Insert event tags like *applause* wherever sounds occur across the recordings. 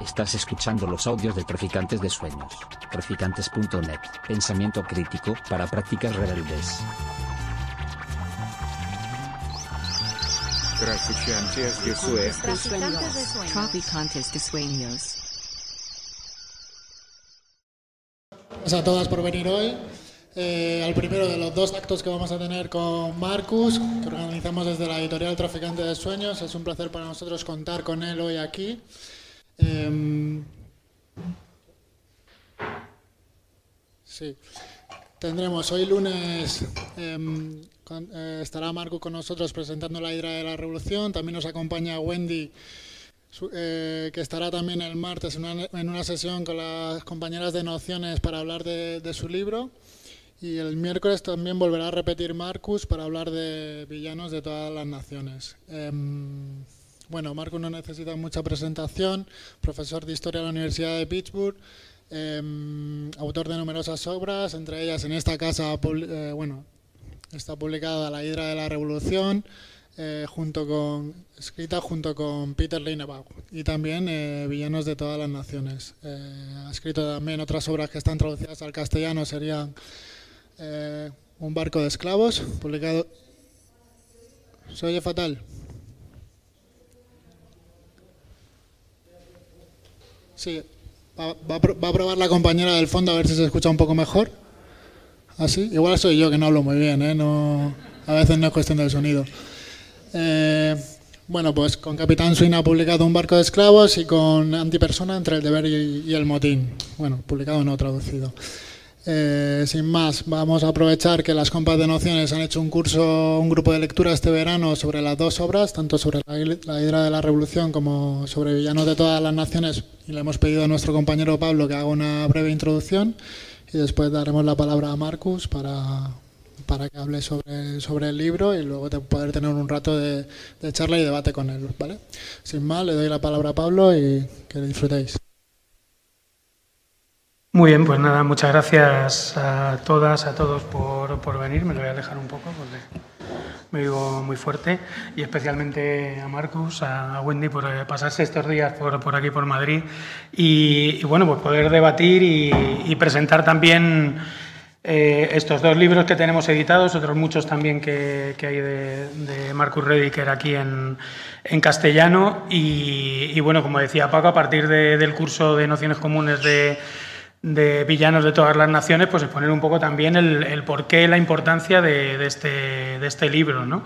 Estás escuchando los audios de Traficantes de Sueños. Traficantes.net. Pensamiento crítico para prácticas rebeldes. Traficantes de Sueños. Traficantes de Sueños. Gracias a todas por venir hoy. eh, al primero de los dos actos que vamos a tener con Marcus, que organizamos desde la editorial Traficante de Sueños. Es un placer para nosotros contar con él hoy aquí. Em, sí. Tendremos hoy lunes, em, con- eh, estará Marcus con nosotros presentando la Hidra de la Revolución. También nos acompaña Wendy eh, que estará también el martes en una, sesión con las compañeras de Nociones para hablar de, de su libro. Y el miércoles también volverá a repetir Marcus para hablar de villanos de todas las naciones. Bueno, Marcus no necesita mucha presentación, profesor de Historia de la Universidad de Pittsburgh, em, autor de numerosas obras, entre ellas en esta casa, eh, bueno, está publicada La Hidra de la Revolución, eh, junto con, escrita junto con Peter Leinebaugh y también eh, Villanos de todas las naciones. Ha escrito también otras obras que están traducidas al castellano, serían Un barco de esclavos, publicado... ¿Se oye fatal? Sí, va, va va a probar la compañera del fondo a ver si se escucha un poco mejor. ¿Así? Igual soy yo que no hablo muy bien, ¿eh? No, a veces no es cuestión del sonido. Eh, bueno, pues con Capitán Swing ha publicado Un barco de esclavos y con Antipersona entre el deber y, y el motín. Bueno, publicado no traducido. Eh, sin más, vamos a aprovechar que las compas de nociones han hecho un curso, un grupo de lectura este verano sobre las dos obras, tanto sobre la, hidra de la revolución como sobre villanos de todas las naciones, y le hemos pedido a nuestro compañero Pablo que haga una breve introducción y después daremos la palabra a Marcus para, para que hable sobre, sobre el libro y luego poder tener un rato de, de charla y debate con él, ¿vale? Sin más, le doy la palabra a Pablo y que disfrutéis. Muy bien, pues nada, muchas gracias a todas, a todos por, por venir. Me lo voy a alejar un poco porque me vivo muy fuerte. Y especialmente a Marcus, a Wendy por eh, pasarse estos días por, por aquí, por Madrid. Y, bueno, pues poder debatir y, presentar también eh, estos dos libros que tenemos editados, otros muchos también que, hay de, de Marcus Rediker aquí en, en castellano. Y, bueno, como decía Paco, a partir de- del curso de Nociones Comunes de de villanos de todas las naciones, pues exponer un poco también el, el porqué, la importancia de, este, este libro. ¿no?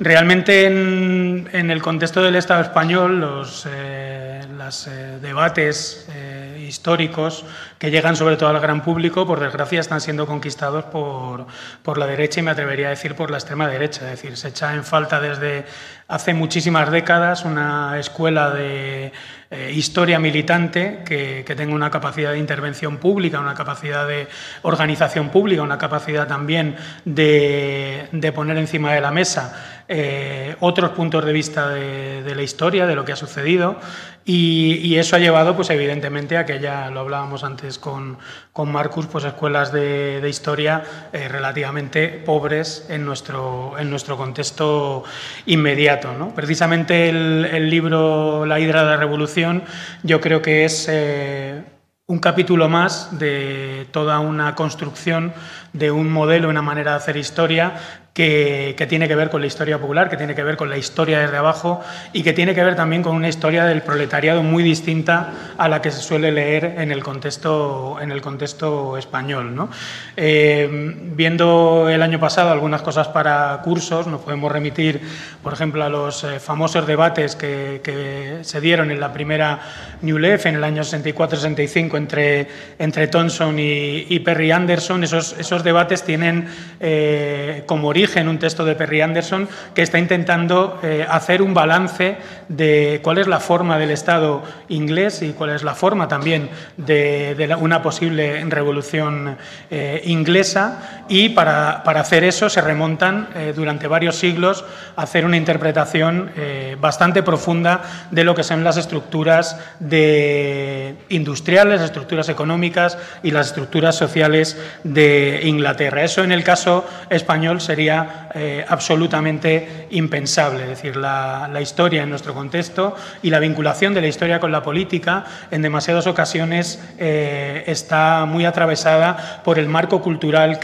Realmente en, en el contexto del Estado español, los eh, eh, debates eh, históricos que llegan sobre todo al gran público, por desgracia, están siendo conquistados por, por la derecha y me atrevería a decir por la extrema derecha. Es decir, se echa en falta desde hace muchísimas décadas una escuela de eh, historia militante que, que tenga una capacidad de intervención pública, una capacidad de organización pública, una capacidad también de, de poner encima de la mesa eh, otros puntos de vista de, de la historia, de lo que ha sucedido, y, eso ha llevado, pues evidentemente, a que ya lo hablábamos antes con, con Marcus, pues escuelas de, de historia eh, relativamente pobres en nuestro, en nuestro contexto inmediato. ¿no? Precisamente el, el libro La Hidra de la Revolución, yo creo que es eh, un capítulo más de toda una construcción de un modelo, una manera de hacer historia que, que, tiene que ver con la historia popular, que tiene que ver con la historia desde abajo y que tiene que ver también con una historia del proletariado muy distinta a la que se suele leer en el contexto, en el contexto español. ¿no? Eh, viendo el año pasado algunas cosas para cursos, nos podemos remitir, por ejemplo, a los eh, famosos debates que, que, se dieron en la primera New Left en el año 64-65 entre, entre Thompson y, y, Perry Anderson. Esos, esos debates tienen eh, como origen un texto de Perry Anderson que está intentando eh, hacer un balance de cuál es la forma del Estado inglés y cuál es la forma también de, de la, una posible revolución eh, inglesa y para, para, hacer eso se remontan eh, durante varios siglos a hacer una interpretación eh, bastante profunda de lo que son las estructuras de industriales, las estructuras económicas y las estructuras sociales de Inglaterra. Eso en el caso español sería eh, absolutamente impensable. Es decir, la, historia en nuestro contexto y la vinculación de la historia con la política en demasiadas ocasiones eh, está muy atravesada por el marco cultural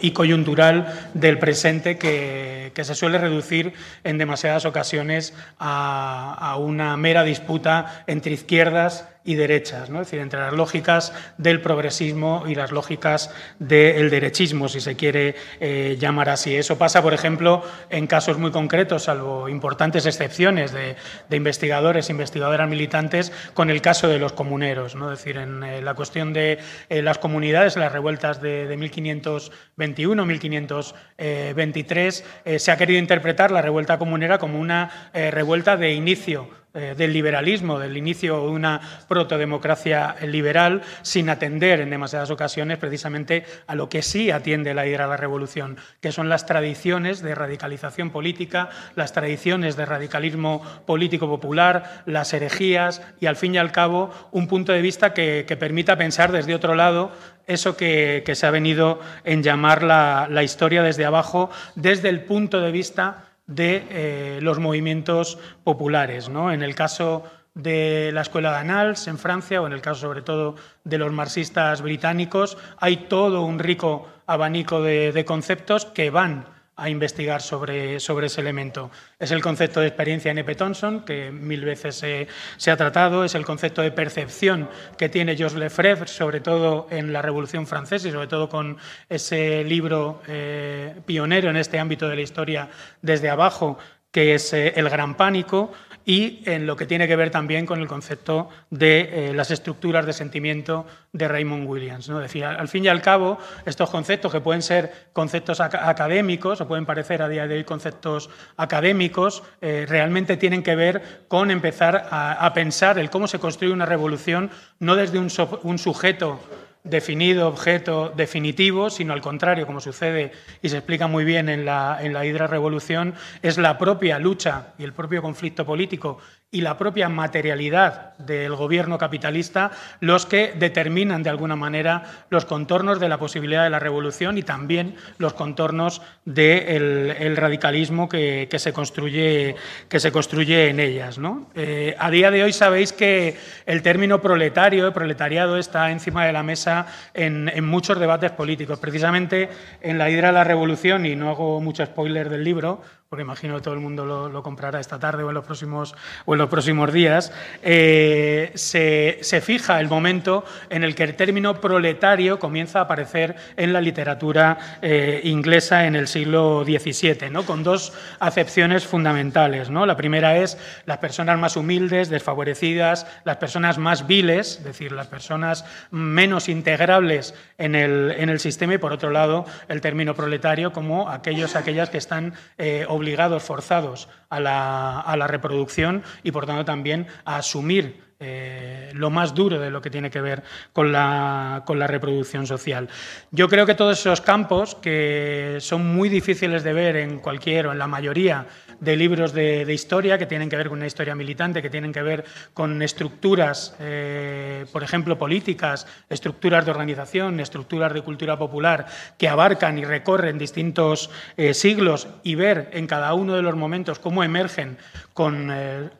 y coyuntural del presente que, se suele reducir en demasiadas ocasiones a una mera disputa entre izquierdas y derechas, ¿no? es decir, entre las lógicas del progresismo y las lógicas del derechismo, si se quiere eh, llamar así. Eso pasa, por ejemplo, en casos muy concretos, salvo importantes excepciones de, investigadores e investigadoras militantes, con el caso de los comuneros. ¿no? Es decir, en eh, la cuestión de eh, las comunidades, las revueltas de, de 1521, 1523, se ha querido interpretar la revuelta comunera como una revuelta de inicio eh, del liberalismo, del inicio de una protodemocracia liberal, sin atender en demasiadas ocasiones precisamente a lo que sí atiende la idea de la revolución, que son las tradiciones de radicalización política, las tradiciones de radicalismo político popular, las herejías y, al fin y al cabo, un punto de vista que, permita pensar desde otro lado eso que, se ha venido en llamar la, la historia desde abajo, desde el punto de vista de eh, los movimientos populares. ¿no? En el caso de la escuela de Annals en Francia, o en el caso sobre todo de los marxistas británicos, hay todo un rico abanico de conceptos que van a investigar sobre, sobre, ese elemento. Es el concepto de experiencia en Epe Thompson, que mil veces se, ha tratado, es el concepto de percepción que tiene Georges Lefebvre, sobre todo en la Revolución Francesa y sobre todo con ese libro eh, pionero en este ámbito de la historia desde abajo, que es eh, El Gran Pánico, y en lo que tiene que ver también con el concepto de eh, las estructuras de sentimiento de Raymond Williams. ¿no? Decir, al fin y al cabo, estos conceptos que pueden ser conceptos académicos o pueden parecer a día de hoy conceptos académicos, eh, realmente tienen que ver con empezar a, pensar el cómo se construye una revolución no desde un sujeto definido, objeto definitivo, sino al contrario, como sucede y se explica muy bien en la, en la Hidra Revolución, es la propia lucha y el propio conflicto político y la propia materialidad del gobierno capitalista los que determinan de alguna manera los contornos de la posibilidad de la revolución y también los contornos del radicalismo que, se construye, que se construye en ellas. Eh, a día de hoy sabéis que el término proletario, proletariado, está encima de la mesa en, muchos debates políticos. Precisamente en la hidra de la revolución, y no hago mucho spoiler del libro, porque imagino que todo el mundo lo, comprará esta tarde o en los próximos, o en los próximos días, eh, se, fija el momento en el que el término proletario comienza a aparecer en la literatura eh, inglesa en el siglo XVII, ¿no? con dos acepciones fundamentales. ¿no? La primera es las personas más humildes, desfavorecidas, las personas más viles, es decir, las personas menos integrables en el, en el sistema, y por otro lado, el término proletario como aquellos, aquellas que están eh, obligados, forzados a la, reproducción y, por tanto, también a asumir eh, lo más duro de lo que tiene que ver con la, con la, reproducción social. Yo creo que todos esos campos, que son muy difíciles de ver en cualquier o en la mayoría de libros de, historia que tienen que ver con una historia militante, que tienen que ver con estructuras, eh, por ejemplo, políticas, estructuras de organización, estructuras de cultura popular, que abarcan y recorren distintos eh, siglos y ver en cada uno de los momentos cómo emergen con,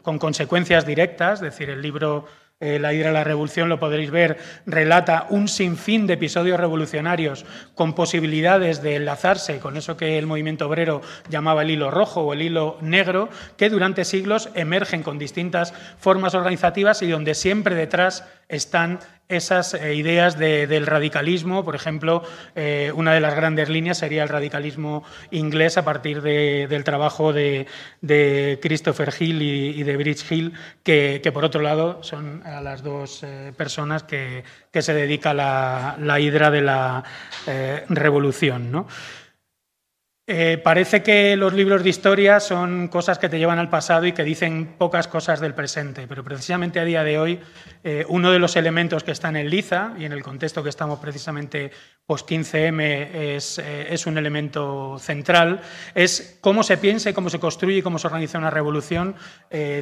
con consecuencias directas, es decir, el libro eh, la ira a la revolución, lo podréis ver, relata un sinfín de episodios revolucionarios con posibilidades de enlazarse con eso que el movimiento obrero llamaba el hilo rojo o el hilo negro, que durante siglos emergen con distintas formas organizativas y donde siempre detrás están esas eh, ideas del radicalismo. Por ejemplo, eh, una de las grandes líneas sería el radicalismo inglés a partir del trabajo de, Christopher Hill y, de Bridge Hill, que, por otro lado son las dos eh, personas que, se dedica la, la hidra de la revolución. ¿no? Eh, parece que los libros de historia son cosas que te llevan al pasado y que dicen pocas cosas del presente, pero precisamente a día de hoy eh, uno de los elementos que está en Liza y en el contexto que estamos precisamente post-15M es, eh, un elemento central, es cómo se piensa y cómo se construye y cómo se organiza una revolución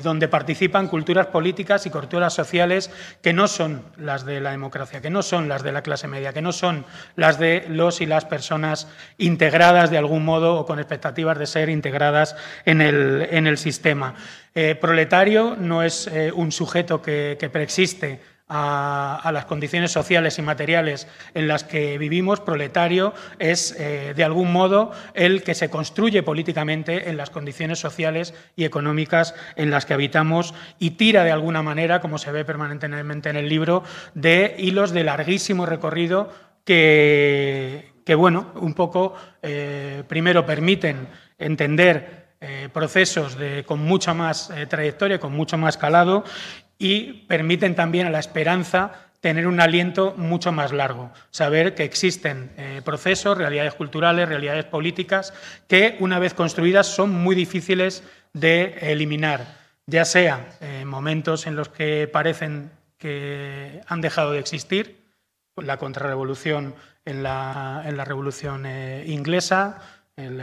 donde participan culturas políticas y culturas sociales que no son las de la democracia, que no son las de la clase media, que no son las de los y las personas integradas de algún modo o con expectativas de ser integradas en el, en el sistema. Eh, proletario no es eh, un sujeto que, que preexiste a, las condiciones sociales y materiales en las que vivimos, proletario es, eh, de algún modo, el que se construye políticamente en las condiciones sociales y económicas en las que habitamos y tira, de alguna manera, como se ve permanentemente en el libro, de hilos de larguísimo recorrido que, que bueno, un poco, eh, primero permiten entender eh, procesos de, con mucha más trayectoria, con mucho más calado y permiten también a la esperanza tener un aliento mucho más largo, saber que existen eh, procesos, realidades culturales, realidades políticas que una vez construidas son muy difíciles de eliminar, ya sea en momentos en los que parecen que han dejado de existir, la contrarrevolución en la, en la Revolución eh, Inglesa, el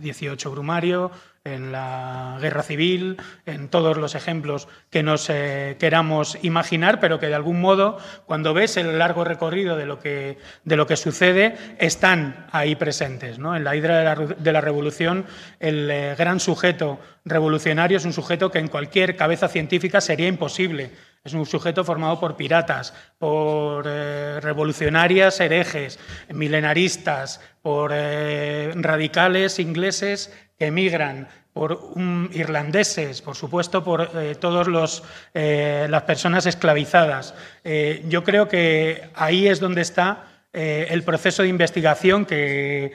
18 eh, Brumario, en la guerra civil, en todos los ejemplos que nos eh, queramos imaginar, pero que de algún modo, cuando ves el largo recorrido de lo que, de sucede, están ahí presentes. En la hidra de la, revolución, el eh, gran sujeto revolucionario es un sujeto que en cualquier cabeza científica sería imposible. Es un sujeto formado por piratas, por eh, revolucionarias herejes, milenaristas, por radicales ingleses que emigran, por irlandeses, por supuesto, por eh, todas eh, las personas esclavizadas. Eh, yo creo que ahí es donde está el proceso de investigación que,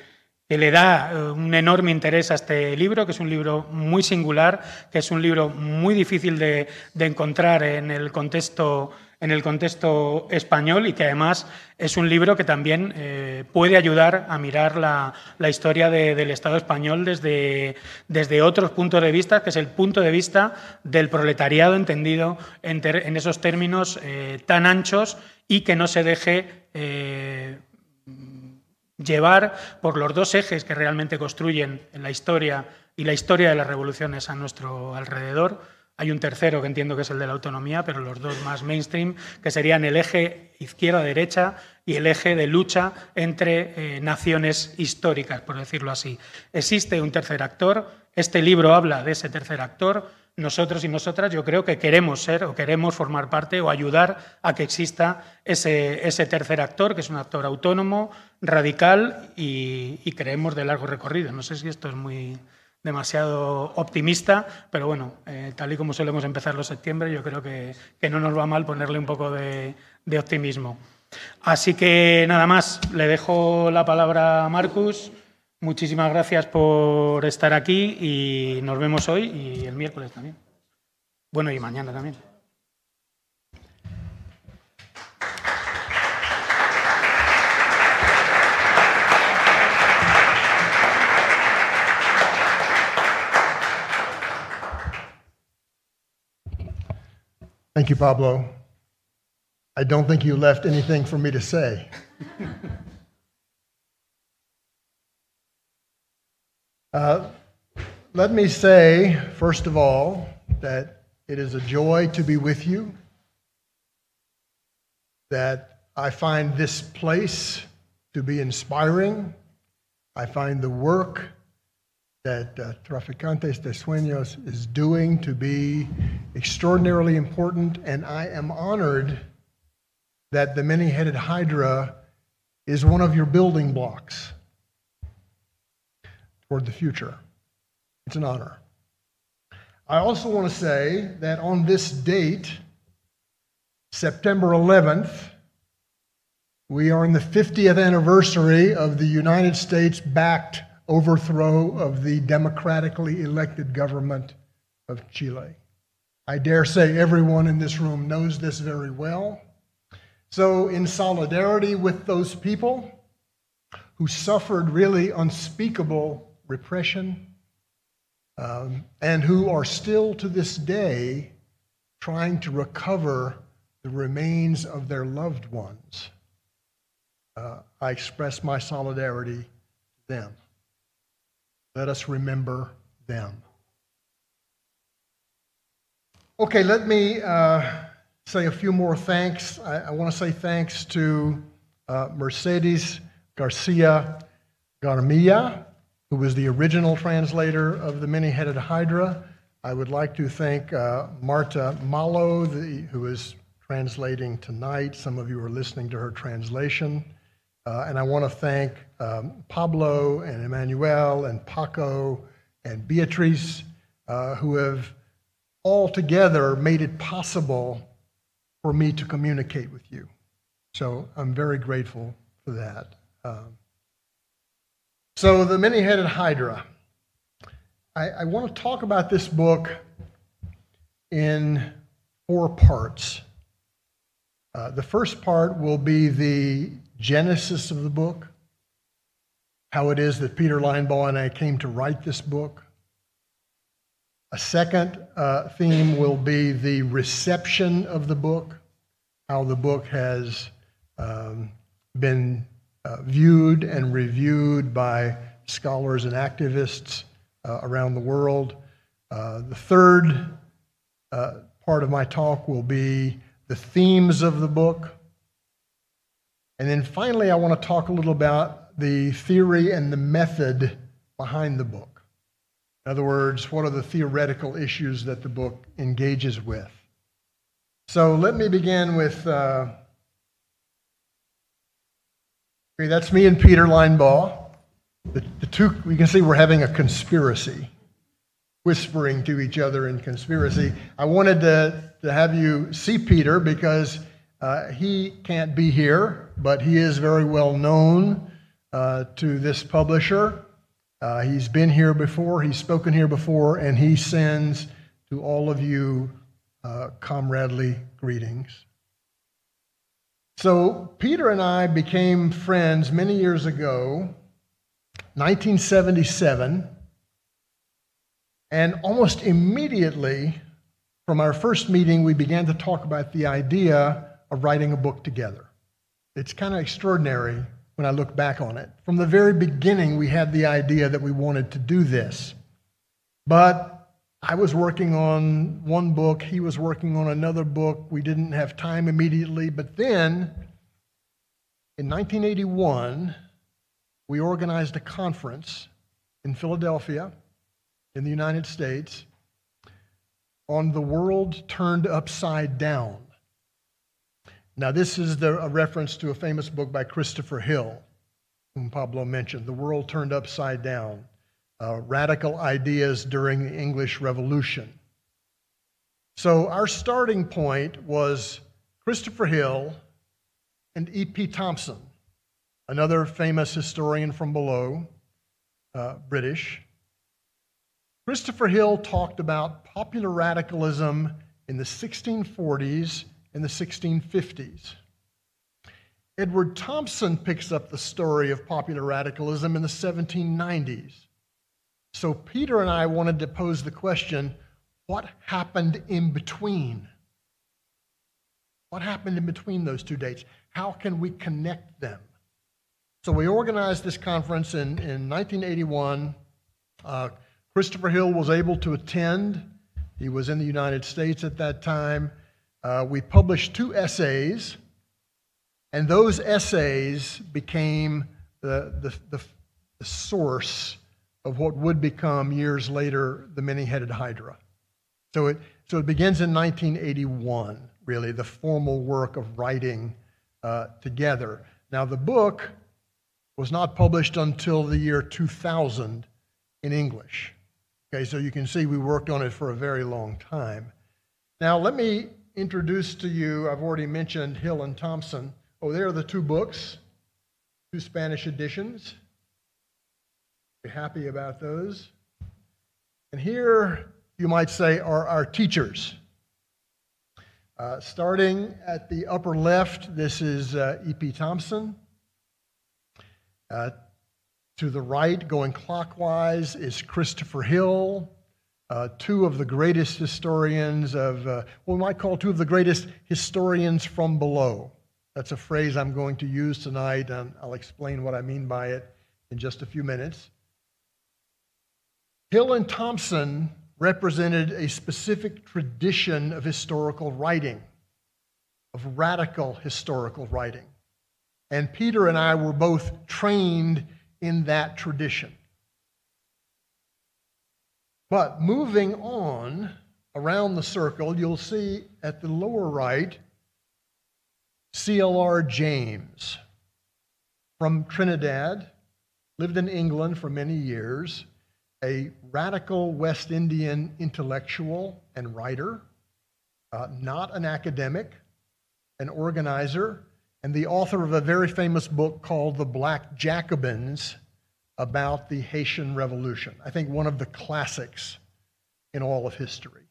le da un enorme interés a este libro, que es un libro muy singular, que es un libro muy difícil de encontrar en el contexto en el contexto español y que además es un libro que también eh, puede ayudar a mirar la, historia del Estado español desde, desde otros puntos de vista, que es el punto de vista del proletariado entendido en, esos términos eh, tan anchos y que no se deje eh, llevar por los dos ejes que realmente construyen la historia y la historia de las revoluciones a nuestro alrededor hay un tercero que entiendo que es el de la autonomía, pero los dos más mainstream, que serían el eje izquierda-derecha y el eje de lucha entre eh, naciones históricas, por decirlo así. Existe un tercer actor, este libro habla de ese tercer actor, nosotros y nosotras yo creo que queremos ser o queremos formar parte o ayudar a que exista ese, ese tercer actor, que es un actor autónomo, radical y, creemos de largo recorrido. No sé si esto es muy demasiado optimista, pero bueno, eh, tal y como solemos empezar los septiembre, yo creo que, no nos va mal ponerle un poco de, optimismo. Así que nada más, le dejo la palabra a Marcus. Muchísimas gracias por estar aquí y nos vemos hoy y el miércoles también. Bueno, y mañana también. Thank you, Pablo. I don't think you left anything for me to say. Uh, let me say, first of all, that it is a joy to be with you, that I find this place to be inspiring. I find the work that uh, Traficantes de Sueños is doing to be extraordinarily important, and I am honored that the many headed Hydra is one of your building blocks toward the future. It's an honor. I also want to say that on this date, September 11th, we are in the 50th anniversary of the United States backed overthrow of the democratically elected government of Chile. I dare say everyone in this room knows this very well. So, in solidarity with those people who suffered really unspeakable repression um, and who are still to this day trying to recover the remains of their loved ones, uh, I express my solidarity to them. Let us remember them. Okay, let me uh, say a few more thanks. I, I want to say thanks to uh, Mercedes Garcia Garmilla who was the original translator of the many headed Hydra. I would like to thank uh, Marta Malo, the, who is translating tonight. Some of you are listening to her translation. Uh, and I want to thank um, Pablo and Emmanuel and Paco and Beatrice, uh, who have all together made it possible for me to communicate with you. So I'm very grateful for that. Um, so, the many headed Hydra. I, I want to talk about this book in four parts. Uh, the first part will be the genesis of the book, how it is that Peter Linebaugh and I came to write this book. A second uh, theme will be the reception of the book, how the book has um, been uh, viewed and reviewed by scholars and activists uh, around the world. Uh, the third uh, part of my talk will be the themes of the book. And then finally, I want to talk a little about the theory and the method behind the book. In other words, what are the theoretical issues that the book engages with? So let me begin with uh, Okay, that's me and Peter Linebaugh. The, the two, we can see we're having a conspiracy, whispering to each other in conspiracy. I wanted to, to have you see Peter because uh, he can't be here, but he is very well known uh, to this publisher. Uh, he's been here before, he's spoken here before, and he sends to all of you uh, comradely greetings. So, Peter and I became friends many years ago, 1977, and almost immediately from our first meeting, we began to talk about the idea of writing a book together. It's kind of extraordinary when I look back on it. From the very beginning, we had the idea that we wanted to do this. But I was working on one book, he was working on another book. We didn't have time immediately, but then in 1981, we organized a conference in Philadelphia, in the United States, on the world turned upside down. Now, this is the, a reference to a famous book by Christopher Hill, whom Pablo mentioned, The World Turned Upside Down uh, radical ideas during the English Revolution. So, our starting point was Christopher Hill and E.P. Thompson, another famous historian from below, uh, British. Christopher Hill talked about popular radicalism in the 1640s and the 1650s. Edward Thompson picks up the story of popular radicalism in the 1790s. So Peter and I wanted to pose the question what happened in between? What happened in between those two dates? How can we connect them? So we organized this conference in, in 1981. Uh, Christopher Hill was able to attend. He was in the United States at that time. Uh, we published two essays, and those essays became the, the, the, the source of what would become years later the many headed Hydra. So it, so it begins in 1981, really, the formal work of writing uh, together. Now, the book was not published until the year 2000 in English. Okay, so you can see we worked on it for a very long time. Now, let me introduce to you, I've already mentioned Hill and Thompson. Oh, there are the two books, two Spanish editions happy about those. And here, you might say, are our teachers. Uh, starting at the upper left, this is uh, E.P. Thompson. Uh, to the right, going clockwise, is Christopher Hill, uh, two of the greatest historians of, uh, what we might call two of the greatest historians from below. That's a phrase I'm going to use tonight, and I'll explain what I mean by it in just a few minutes. Hill and Thompson represented a specific tradition of historical writing, of radical historical writing. And Peter and I were both trained in that tradition. But moving on around the circle, you'll see at the lower right CLR James from Trinidad, lived in England for many years, a radical West Indian intellectual and writer, uh, not an academic, an organizer, and the author of a very famous book called The Black Jacobins about the Haitian Revolution. I think one of the classics in all of history.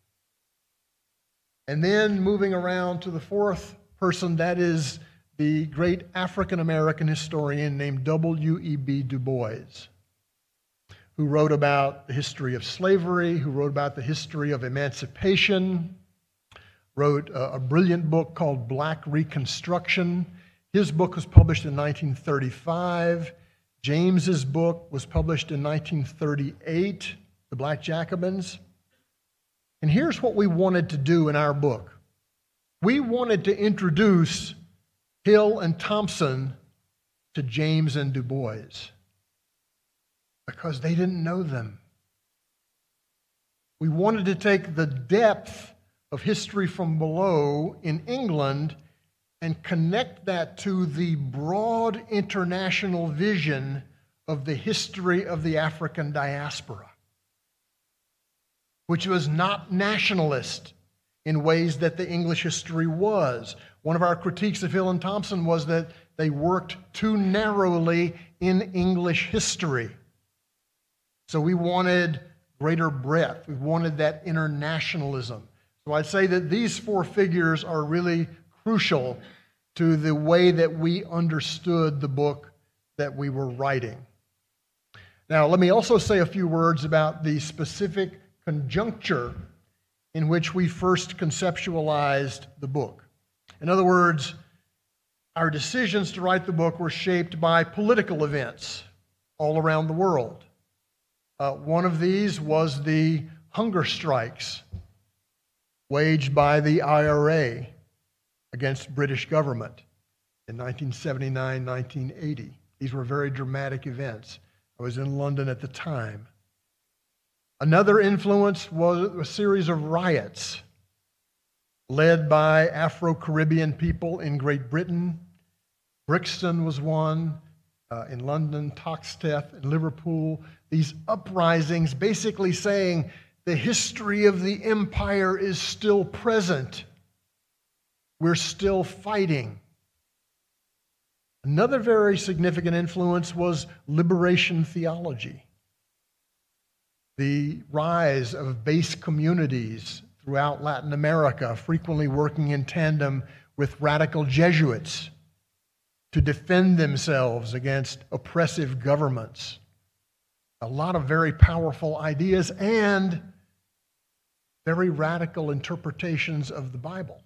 And then moving around to the fourth person, that is the great African American historian named W.E.B. Du Bois, who wrote about the history of slavery, who wrote about the history of emancipation, wrote a, a brilliant book called Black Reconstruction. His book was published in 1935. James's book was published in 1938, The Black Jacobins. And here's what we wanted to do in our book we wanted to introduce Hill and Thompson to James and Du Bois because they didn't know them. We wanted to take the depth of history from below in England and connect that to the broad international vision of the history of the African diaspora, which was not nationalist in ways that the English history was. One of our critiques of Hill and Thompson was that they worked too narrowly in English history. So we wanted greater breadth, we wanted that internationalism. So I'd say that these four figures are really crucial to the way that we understood the book that we were writing. Now, let me also say a few words about the specific conjuncture in which we first conceptualized the book. In other words, our decisions to write the book were shaped by political events all around the world. Uh, one of these was the hunger strikes waged by the IRA against British government in 1979 1980. These were very dramatic events. I was in London at the time. Another influence was a series of riots led by Afro Caribbean people in Great Britain. Brixton was one, uh, in London, Toxteth, in Liverpool. These uprisings basically saying the history of the empire is still present. We're still fighting. Another very significant influence was liberation theology. The rise of base communities throughout Latin America, frequently working in tandem with radical Jesuits to defend themselves against oppressive governments. A lot of very powerful ideas and very radical interpretations of the Bible.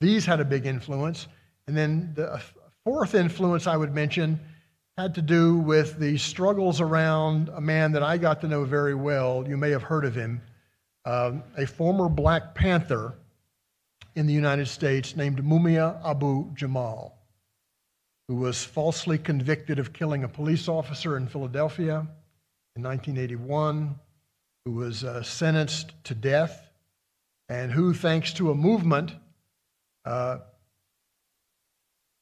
These had a big influence. And then the fourth influence I would mention had to do with the struggles around a man that I got to know very well. You may have heard of him um, a former Black Panther in the United States named Mumia Abu Jamal, who was falsely convicted of killing a police officer in Philadelphia in 1981, who was uh, sentenced to death, and who, thanks to a movement uh,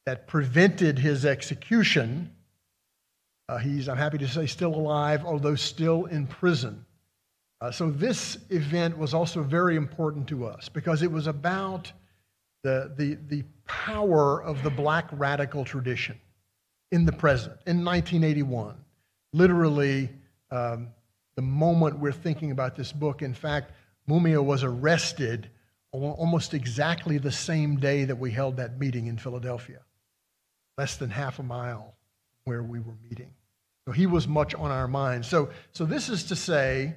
that prevented his execution, uh, he's, I'm happy to say, still alive, although still in prison. Uh, so this event was also very important to us because it was about the, the, the power of the black radical tradition in the present, in 1981. Literally, um, the moment we're thinking about this book. In fact, Mumia was arrested almost exactly the same day that we held that meeting in Philadelphia, less than half a mile where we were meeting. So he was much on our minds. So, so this is to say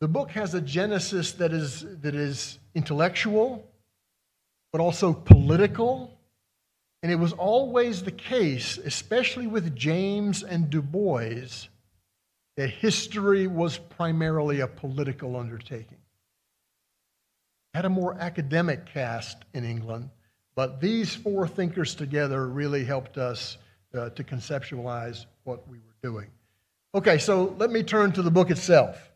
the book has a genesis that is, that is intellectual, but also political. And it was always the case, especially with James and Du Bois, that history was primarily a political undertaking. It had a more academic cast in England, but these four thinkers together really helped us uh, to conceptualize what we were doing. Okay, so let me turn to the book itself.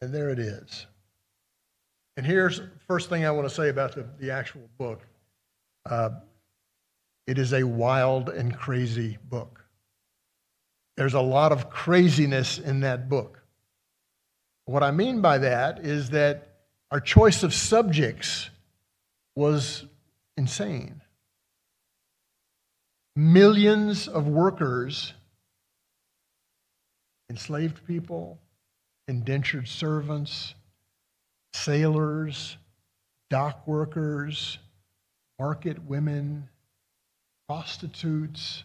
And there it is. And here's the first thing I want to say about the, the actual book. Uh, it is a wild and crazy book. There's a lot of craziness in that book. What I mean by that is that our choice of subjects was insane. Millions of workers, enslaved people, indentured servants, sailors, dock workers, market women, prostitutes,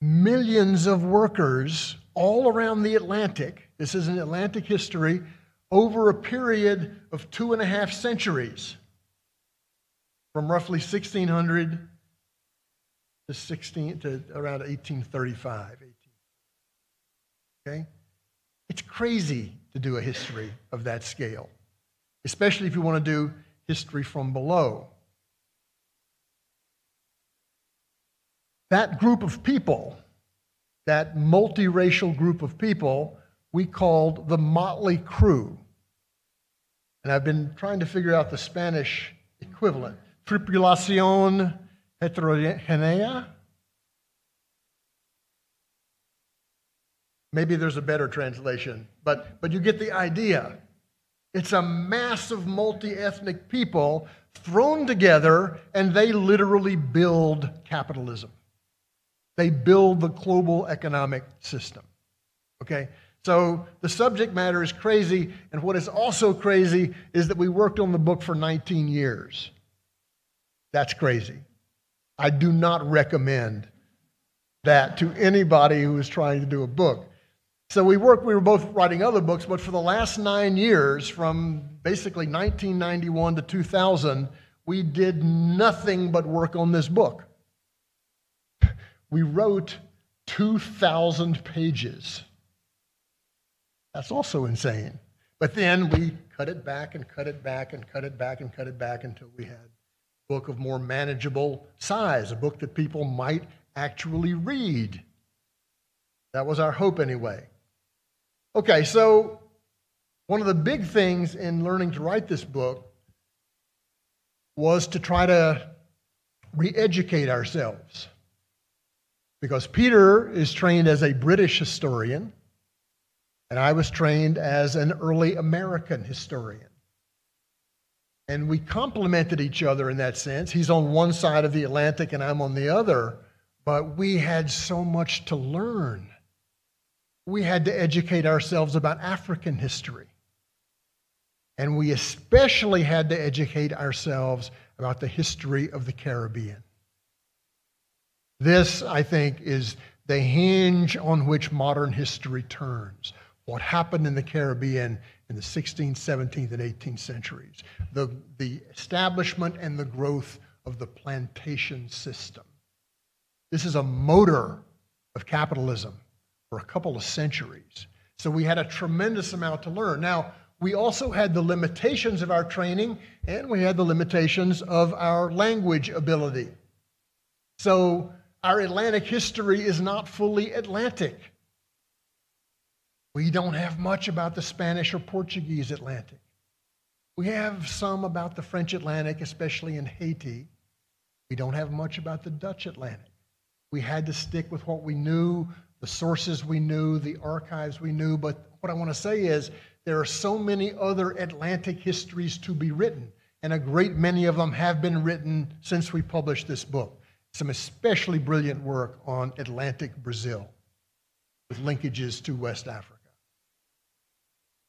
millions of workers all around the Atlantic. This is an Atlantic history over a period of two and a half centuries, from roughly 1600 to 16 to around 1835. 18. Okay, it's crazy to do a history of that scale, especially if you want to do history from below. That group of people, that multiracial group of people, we called the Motley Crew. And I've been trying to figure out the Spanish equivalent. Tripulación heterogenea? Maybe there's a better translation, but, but you get the idea. It's a mass of multi ethnic people thrown together, and they literally build capitalism. They build the global economic system. Okay? So the subject matter is crazy, and what is also crazy is that we worked on the book for 19 years. That's crazy. I do not recommend that to anybody who is trying to do a book. So we worked, we were both writing other books, but for the last nine years, from basically 1991 to 2000, we did nothing but work on this book. We wrote 2,000 pages. That's also insane. But then we cut it back and cut it back and cut it back and cut it back until we had a book of more manageable size, a book that people might actually read. That was our hope anyway. Okay, so one of the big things in learning to write this book was to try to re educate ourselves. Because Peter is trained as a British historian, and I was trained as an early American historian. And we complemented each other in that sense. He's on one side of the Atlantic, and I'm on the other, but we had so much to learn we had to educate ourselves about African history. And we especially had to educate ourselves about the history of the Caribbean. This, I think, is the hinge on which modern history turns. What happened in the Caribbean in the 16th, 17th, and 18th centuries. The, the establishment and the growth of the plantation system. This is a motor of capitalism for a couple of centuries. So we had a tremendous amount to learn. Now, we also had the limitations of our training and we had the limitations of our language ability. So our Atlantic history is not fully Atlantic. We don't have much about the Spanish or Portuguese Atlantic. We have some about the French Atlantic, especially in Haiti. We don't have much about the Dutch Atlantic. We had to stick with what we knew the sources we knew, the archives we knew. But what I want to say is there are so many other Atlantic histories to be written, and a great many of them have been written since we published this book. Some especially brilliant work on Atlantic Brazil with linkages to West Africa.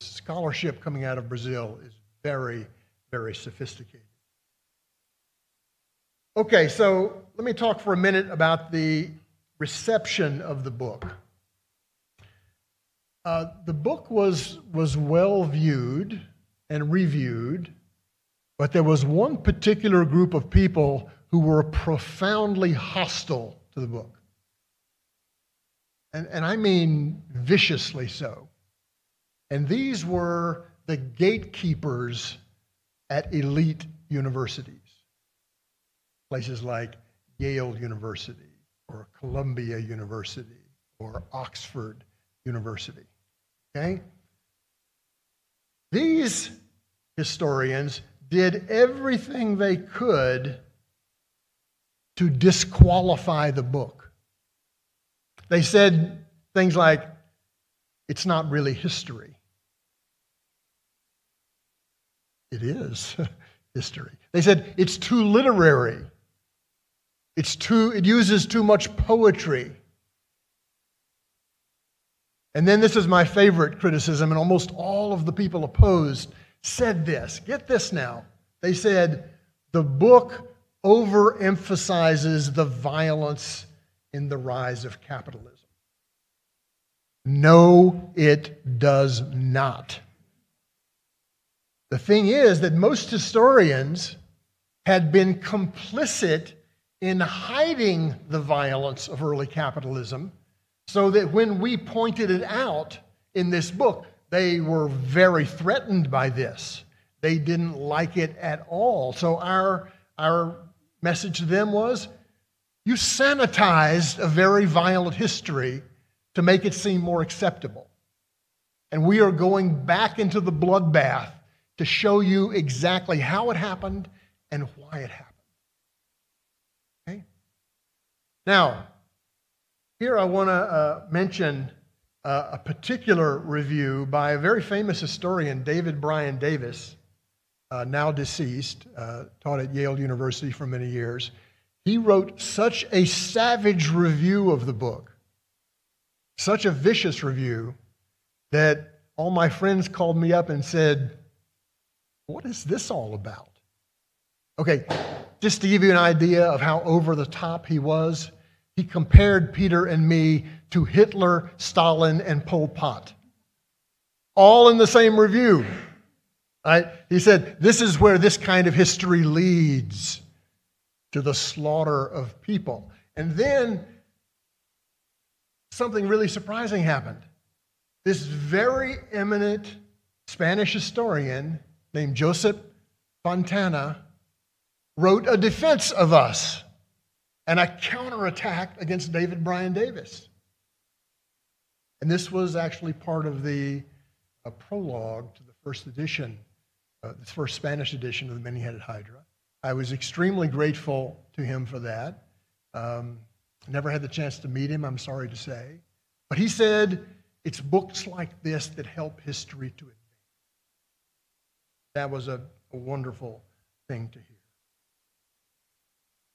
Scholarship coming out of Brazil is very, very sophisticated. Okay, so let me talk for a minute about the reception of the book. Uh, the book was, was well viewed and reviewed, but there was one particular group of people who were profoundly hostile to the book. And, and I mean viciously so. And these were the gatekeepers at elite universities, places like Yale University or Columbia University or Oxford University. Okay? These historians did everything they could to disqualify the book. They said things like, it's not really history. It is *laughs* history. They said it's too literary. It's too, it uses too much poetry. And then this is my favorite criticism, and almost all of the people opposed said this. Get this now. They said the book overemphasizes the violence in the rise of capitalism. No, it does not. The thing is that most historians had been complicit in hiding the violence of early capitalism so that when we pointed it out in this book, they were very threatened by this. They didn't like it at all. So our, our message to them was you sanitized a very violent history to make it seem more acceptable. And we are going back into the bloodbath to show you exactly how it happened and why it happened. Okay? Now, here I want to uh, mention uh, a particular review by a very famous historian, David Brion Davis, uh, now deceased, uh, taught at Yale University for many years. He wrote such a savage review of the book, such a vicious review, that all my friends called me up and said, What is this all about? Okay, just to give you an idea of how over the top he was, he compared Peter and me to Hitler, Stalin, and Pol Pot. All in the same review. Right? He said, This is where this kind of history leads to the slaughter of people. And then something really surprising happened. This very eminent Spanish historian named Joseph Fontana wrote a defense of us and a counterattack against David Brion Davis. And this was actually part of the prologue to the first edition, uh, the first Spanish edition of the Many Headed Hydra. I was extremely grateful to him for that. Um, never had the chance to meet him, I'm sorry to say. But he said, it's books like this that help history to advance. That was a, a wonderful thing to hear.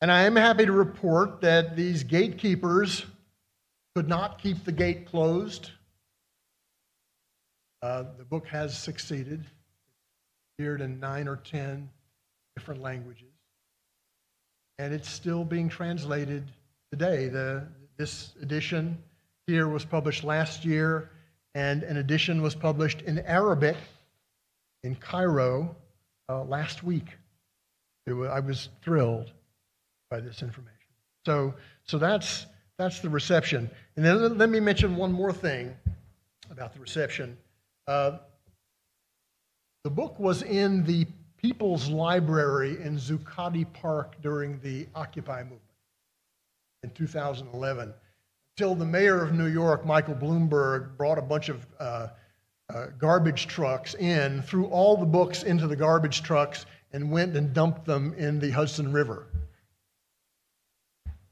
And I am happy to report that these gatekeepers could not keep the gate closed. Uh, the book has succeeded. It's appeared in nine or ten different languages. And it's still being translated today. The, this edition here was published last year, and an edition was published in Arabic in Cairo uh, last week. Was, I was thrilled by this information. So, so that's, that's the reception. And then let me mention one more thing about the reception. Uh, the book was in the People's Library in Zuccotti Park during the Occupy movement in 2011, until the mayor of New York, Michael Bloomberg, brought a bunch of uh, uh, garbage trucks in, threw all the books into the garbage trucks, and went and dumped them in the Hudson River.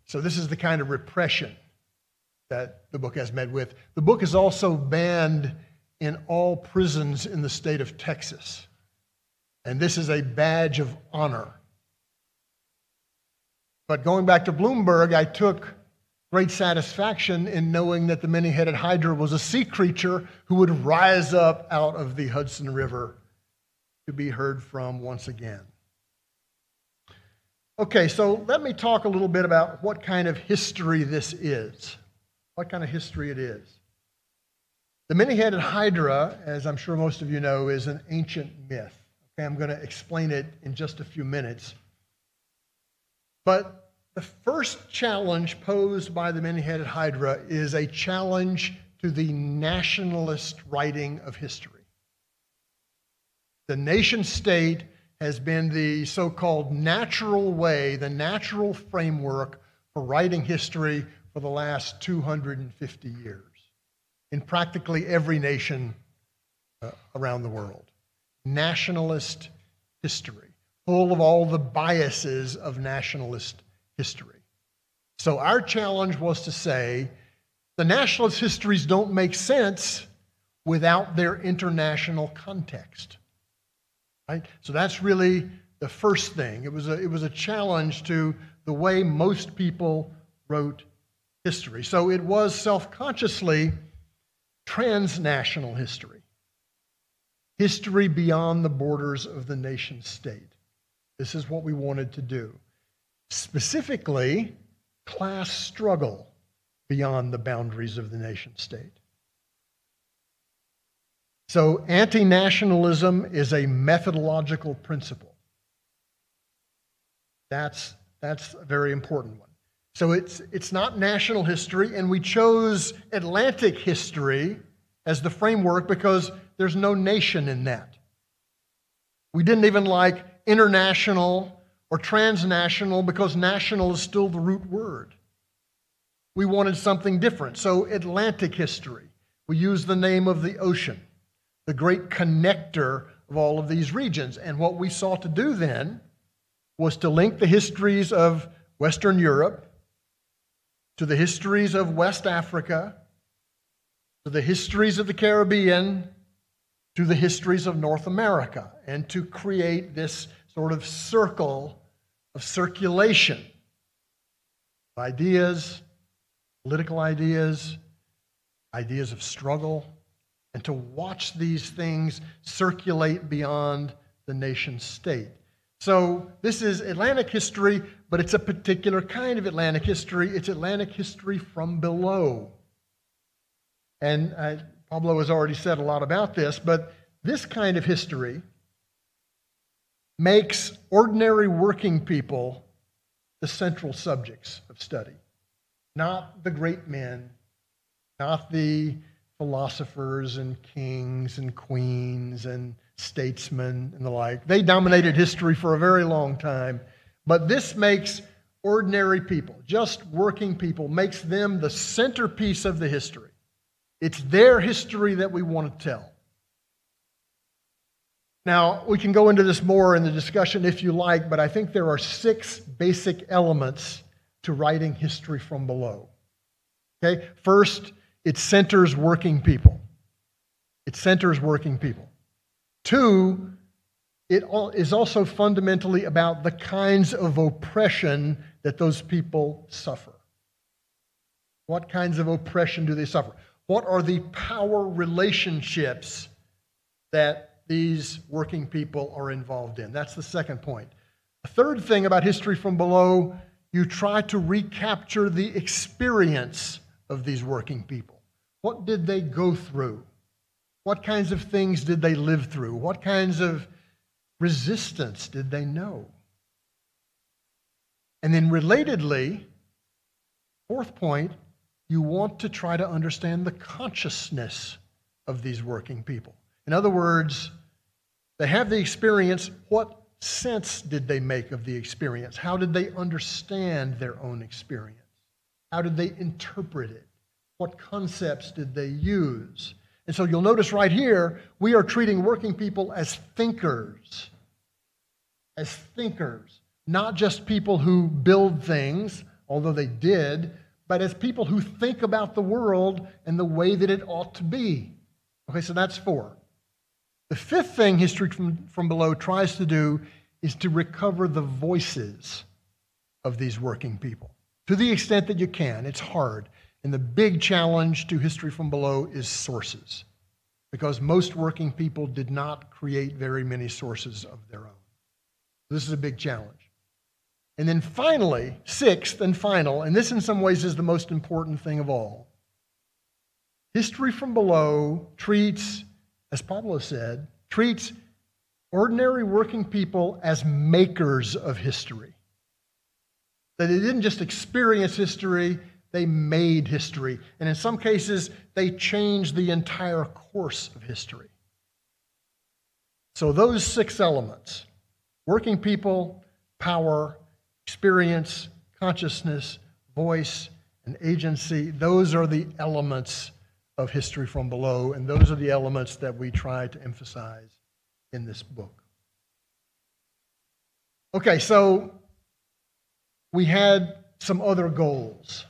So, this is the kind of repression that the book has met with. The book is also banned in all prisons in the state of Texas. And this is a badge of honor. But going back to Bloomberg, I took great satisfaction in knowing that the many headed hydra was a sea creature who would rise up out of the Hudson River to be heard from once again. Okay, so let me talk a little bit about what kind of history this is. What kind of history it is. The many headed Hydra, as I'm sure most of you know, is an ancient myth. Okay, I'm going to explain it in just a few minutes. But the first challenge posed by the many headed Hydra is a challenge to the nationalist writing of history. The nation state has been the so called natural way, the natural framework for writing history for the last 250 years in practically every nation uh, around the world. nationalist history, full of all the biases of nationalist history. So our challenge was to say the nationalist histories don't make sense without their international context. Right? So that's really the first thing. It was a, it was a challenge to the way most people wrote history. So it was self consciously transnational history, history beyond the borders of the nation state. This is what we wanted to do. Specifically, class struggle beyond the boundaries of the nation state. So, anti nationalism is a methodological principle. That's, that's a very important one. So, it's, it's not national history, and we chose Atlantic history as the framework because there's no nation in that. We didn't even like international or transnational because national is still the root word. We wanted something different. So, Atlantic history, we use the name of the ocean the great connector of all of these regions. And what we sought to do then was to link the histories of Western Europe to the histories of West Africa, to the histories of the Caribbean, to the histories of North America, and to create this sort of circle of circulation of ideas, political ideas, ideas of struggle, and to watch these things circulate beyond the nation state. So, this is Atlantic history, but it's a particular kind of Atlantic history. It's Atlantic history from below. And uh, Pablo has already said a lot about this, but this kind of history makes ordinary working people the central subjects of study, not the great men, not the philosophers and kings and queens and statesmen and the like. They dominated history for a very long time. But this makes ordinary people, just working people, makes them the centerpiece of the history. It's their history that we want to tell. Now, we can go into this more in the discussion if you like, but I think there are six basic elements to writing history from below. Okay? First, it centers working people. It centers working people. Two, it is also fundamentally about the kinds of oppression that those people suffer. What kinds of oppression do they suffer? What are the power relationships that these working people are involved in? That's the second point. A third thing about history from below, you try to recapture the experience of these working people. What did they go through? What kinds of things did they live through? What kinds of resistance did they know? And then, relatedly, fourth point, you want to try to understand the consciousness of these working people. In other words, they have the experience. What sense did they make of the experience? How did they understand their own experience? How did they interpret it? What concepts did they use? And so you'll notice right here, we are treating working people as thinkers. As thinkers, not just people who build things, although they did, but as people who think about the world and the way that it ought to be. Okay, so that's four. The fifth thing History from, from Below tries to do is to recover the voices of these working people to the extent that you can. It's hard. And the big challenge to history from below is sources, because most working people did not create very many sources of their own. This is a big challenge. And then finally, sixth and final, and this in some ways is the most important thing of all history from below treats, as Pablo said, treats ordinary working people as makers of history. That they didn't just experience history, they made history. And in some cases, they changed the entire course of history. So, those six elements working people, power, experience, consciousness, voice, and agency those are the elements of history from below, and those are the elements that we try to emphasize in this book. Okay, so we had some other goals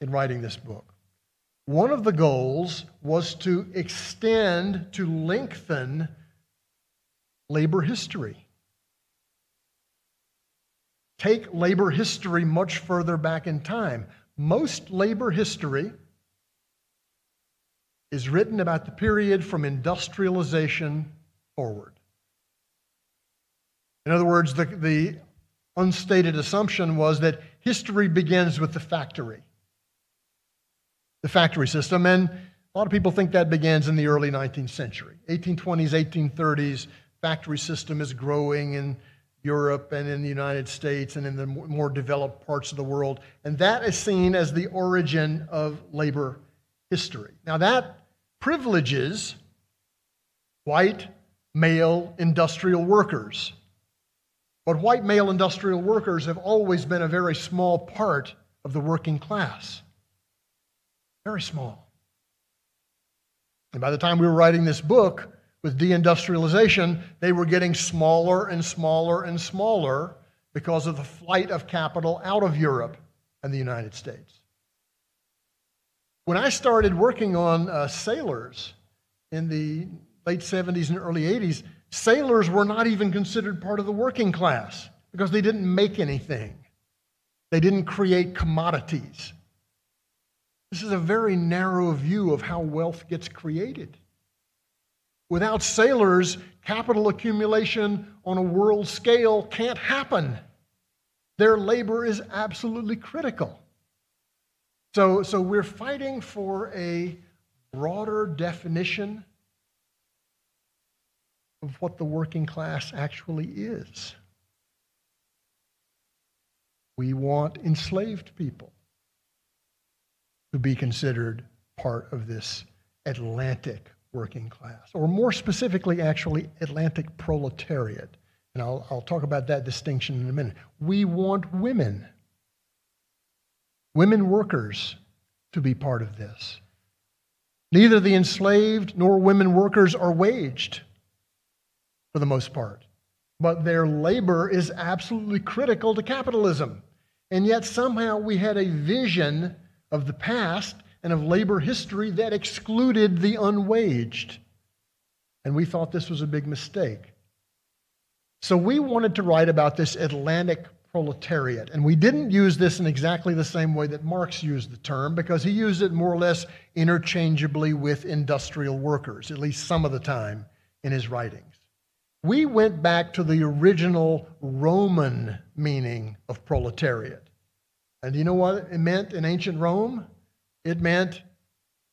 in writing this book. One of the goals was to extend, to lengthen labor history. Take labor history much further back in time. Most labor history is written about the period from industrialization forward. In other words, the, the unstated assumption was that history begins with the factory, the factory system. And a lot of people think that begins in the early 19th century. 1820s, 1830s, factory system is growing in Europe and in the United States and in the more developed parts of the world. And that is seen as the origin of labor history. Now, that privileges white male industrial workers. But white male industrial workers have always been a very small part of the working class. Very small. And by the time we were writing this book, with deindustrialization, they were getting smaller and smaller and smaller because of the flight of capital out of Europe and the United States. When I started working on uh, sailors in the late 70s and early 80s, sailors were not even considered part of the working class because they didn't make anything. They didn't create commodities. This is a very narrow view of how wealth gets created. Without sailors, capital accumulation on a world scale can't happen. Their labor is absolutely critical. So, so we're fighting for a broader definition of what the working class actually is. We want enslaved people to be considered part of this Atlantic working class, or more specifically, actually, Atlantic proletariat. And I'll, I'll talk about that distinction in a minute. We want women, women workers, to be part of this. Neither the enslaved nor women workers are waged for the most part, but their labor is absolutely critical to capitalism. And yet, somehow, we had a vision of the past and of labor history that excluded the unwaged. And we thought this was a big mistake. So we wanted to write about this Atlantic proletariat. And we didn't use this in exactly the same way that Marx used the term because he used it more or less interchangeably with industrial workers, at least some of the time in his writings. We went back to the original Roman meaning of proletariat. And you know what it meant in ancient Rome? It meant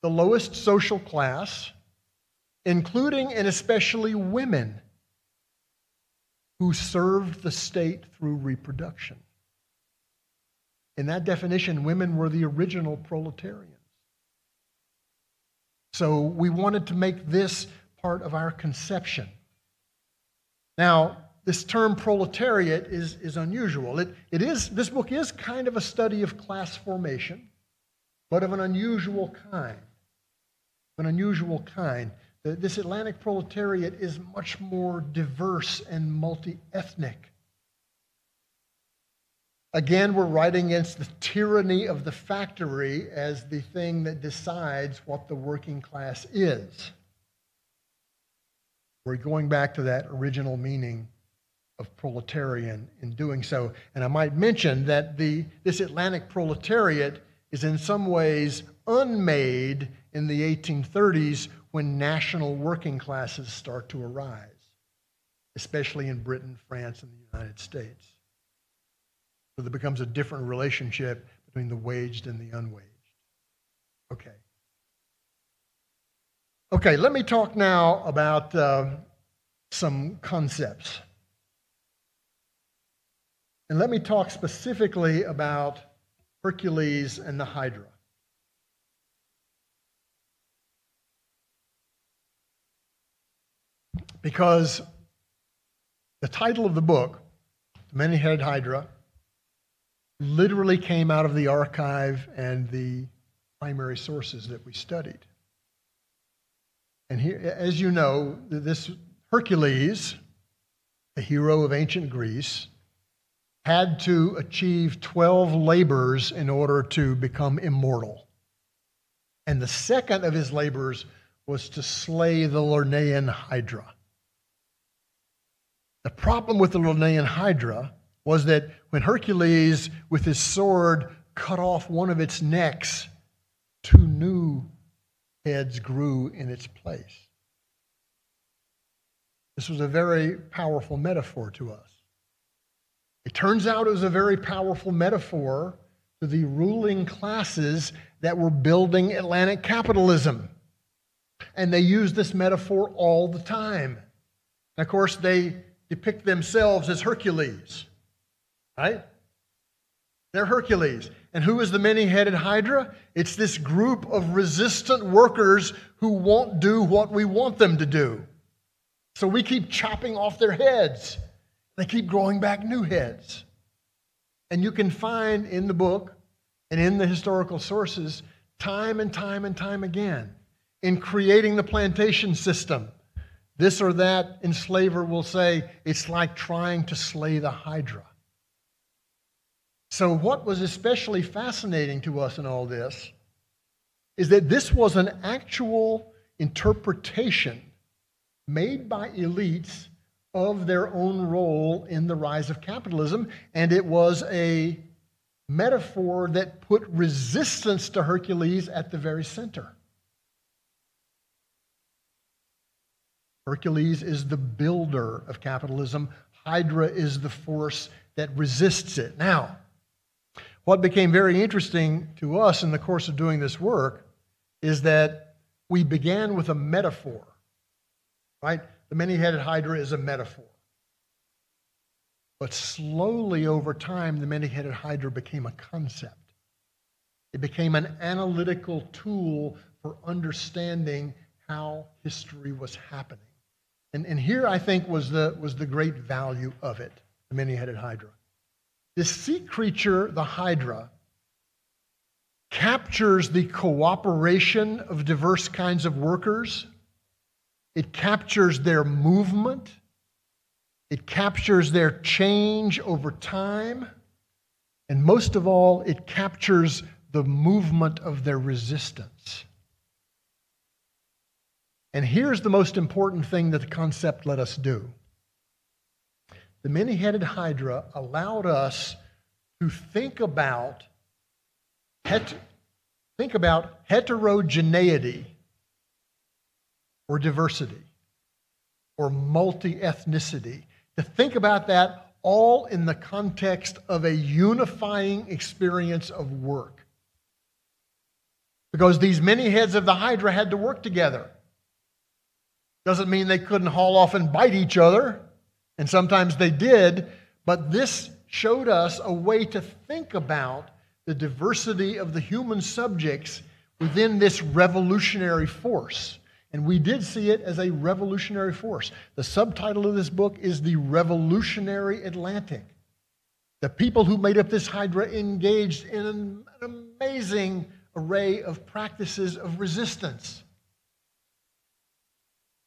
the lowest social class, including and especially women who served the state through reproduction. In that definition, women were the original proletarians. So we wanted to make this part of our conception. Now, this term proletariat is, is unusual. It, it is, this book is kind of a study of class formation but of an unusual kind. An unusual kind. This Atlantic proletariat is much more diverse and multi ethnic. Again, we're writing against the tyranny of the factory as the thing that decides what the working class is. We're going back to that original meaning of proletarian in doing so. And I might mention that the, this Atlantic proletariat is in some ways unmade in the 1830s when national working classes start to arise, especially in Britain, France, and the United States. So there becomes a different relationship between the waged and the unwaged. Okay. Okay, let me talk now about uh, some concepts. And let me talk specifically about Hercules, and the Hydra. Because the title of the book, The Many Headed Hydra, literally came out of the archive and the primary sources that we studied. And here, as you know, this Hercules, the hero of ancient Greece, had to achieve 12 labors in order to become immortal. And the second of his labors was to slay the Lernaean Hydra. The problem with the Lernaean Hydra was that when Hercules, with his sword, cut off one of its necks, two new heads grew in its place. This was a very powerful metaphor to us. It turns out it was a very powerful metaphor to the ruling classes that were building Atlantic capitalism. And they use this metaphor all the time. And of course, they depict themselves as Hercules, right? They're Hercules. And who is the many headed Hydra? It's this group of resistant workers who won't do what we want them to do. So we keep chopping off their heads. They keep growing back new heads. And you can find in the book and in the historical sources time and time and time again in creating the plantation system. This or that enslaver will say it's like trying to slay the Hydra. So, what was especially fascinating to us in all this is that this was an actual interpretation made by elites of their own role in the rise of capitalism, and it was a metaphor that put resistance to Hercules at the very center. Hercules is the builder of capitalism, Hydra is the force that resists it. Now, what became very interesting to us in the course of doing this work is that we began with a metaphor right? The many headed hydra is a metaphor. But slowly over time, the many headed hydra became a concept. It became an analytical tool for understanding how history was happening. And, and here, I think, was the, was the great value of it the many headed hydra. This sea creature, the hydra, captures the cooperation of diverse kinds of workers. It captures their movement, it captures their change over time, and most of all, it captures the movement of their resistance. And here's the most important thing that the concept let us do the many headed Hydra allowed us to think about, het- think about heterogeneity or diversity or multi ethnicity. To think about that all in the context of a unifying experience of work. Because these many heads of the Hydra had to work together. Doesn't mean they couldn't haul off and bite each other, and sometimes they did, but this showed us a way to think about the diversity of the human subjects within this revolutionary force. And we did see it as a revolutionary force. The subtitle of this book is The Revolutionary Atlantic. The people who made up this Hydra engaged in an, amazing array of practices of resistance.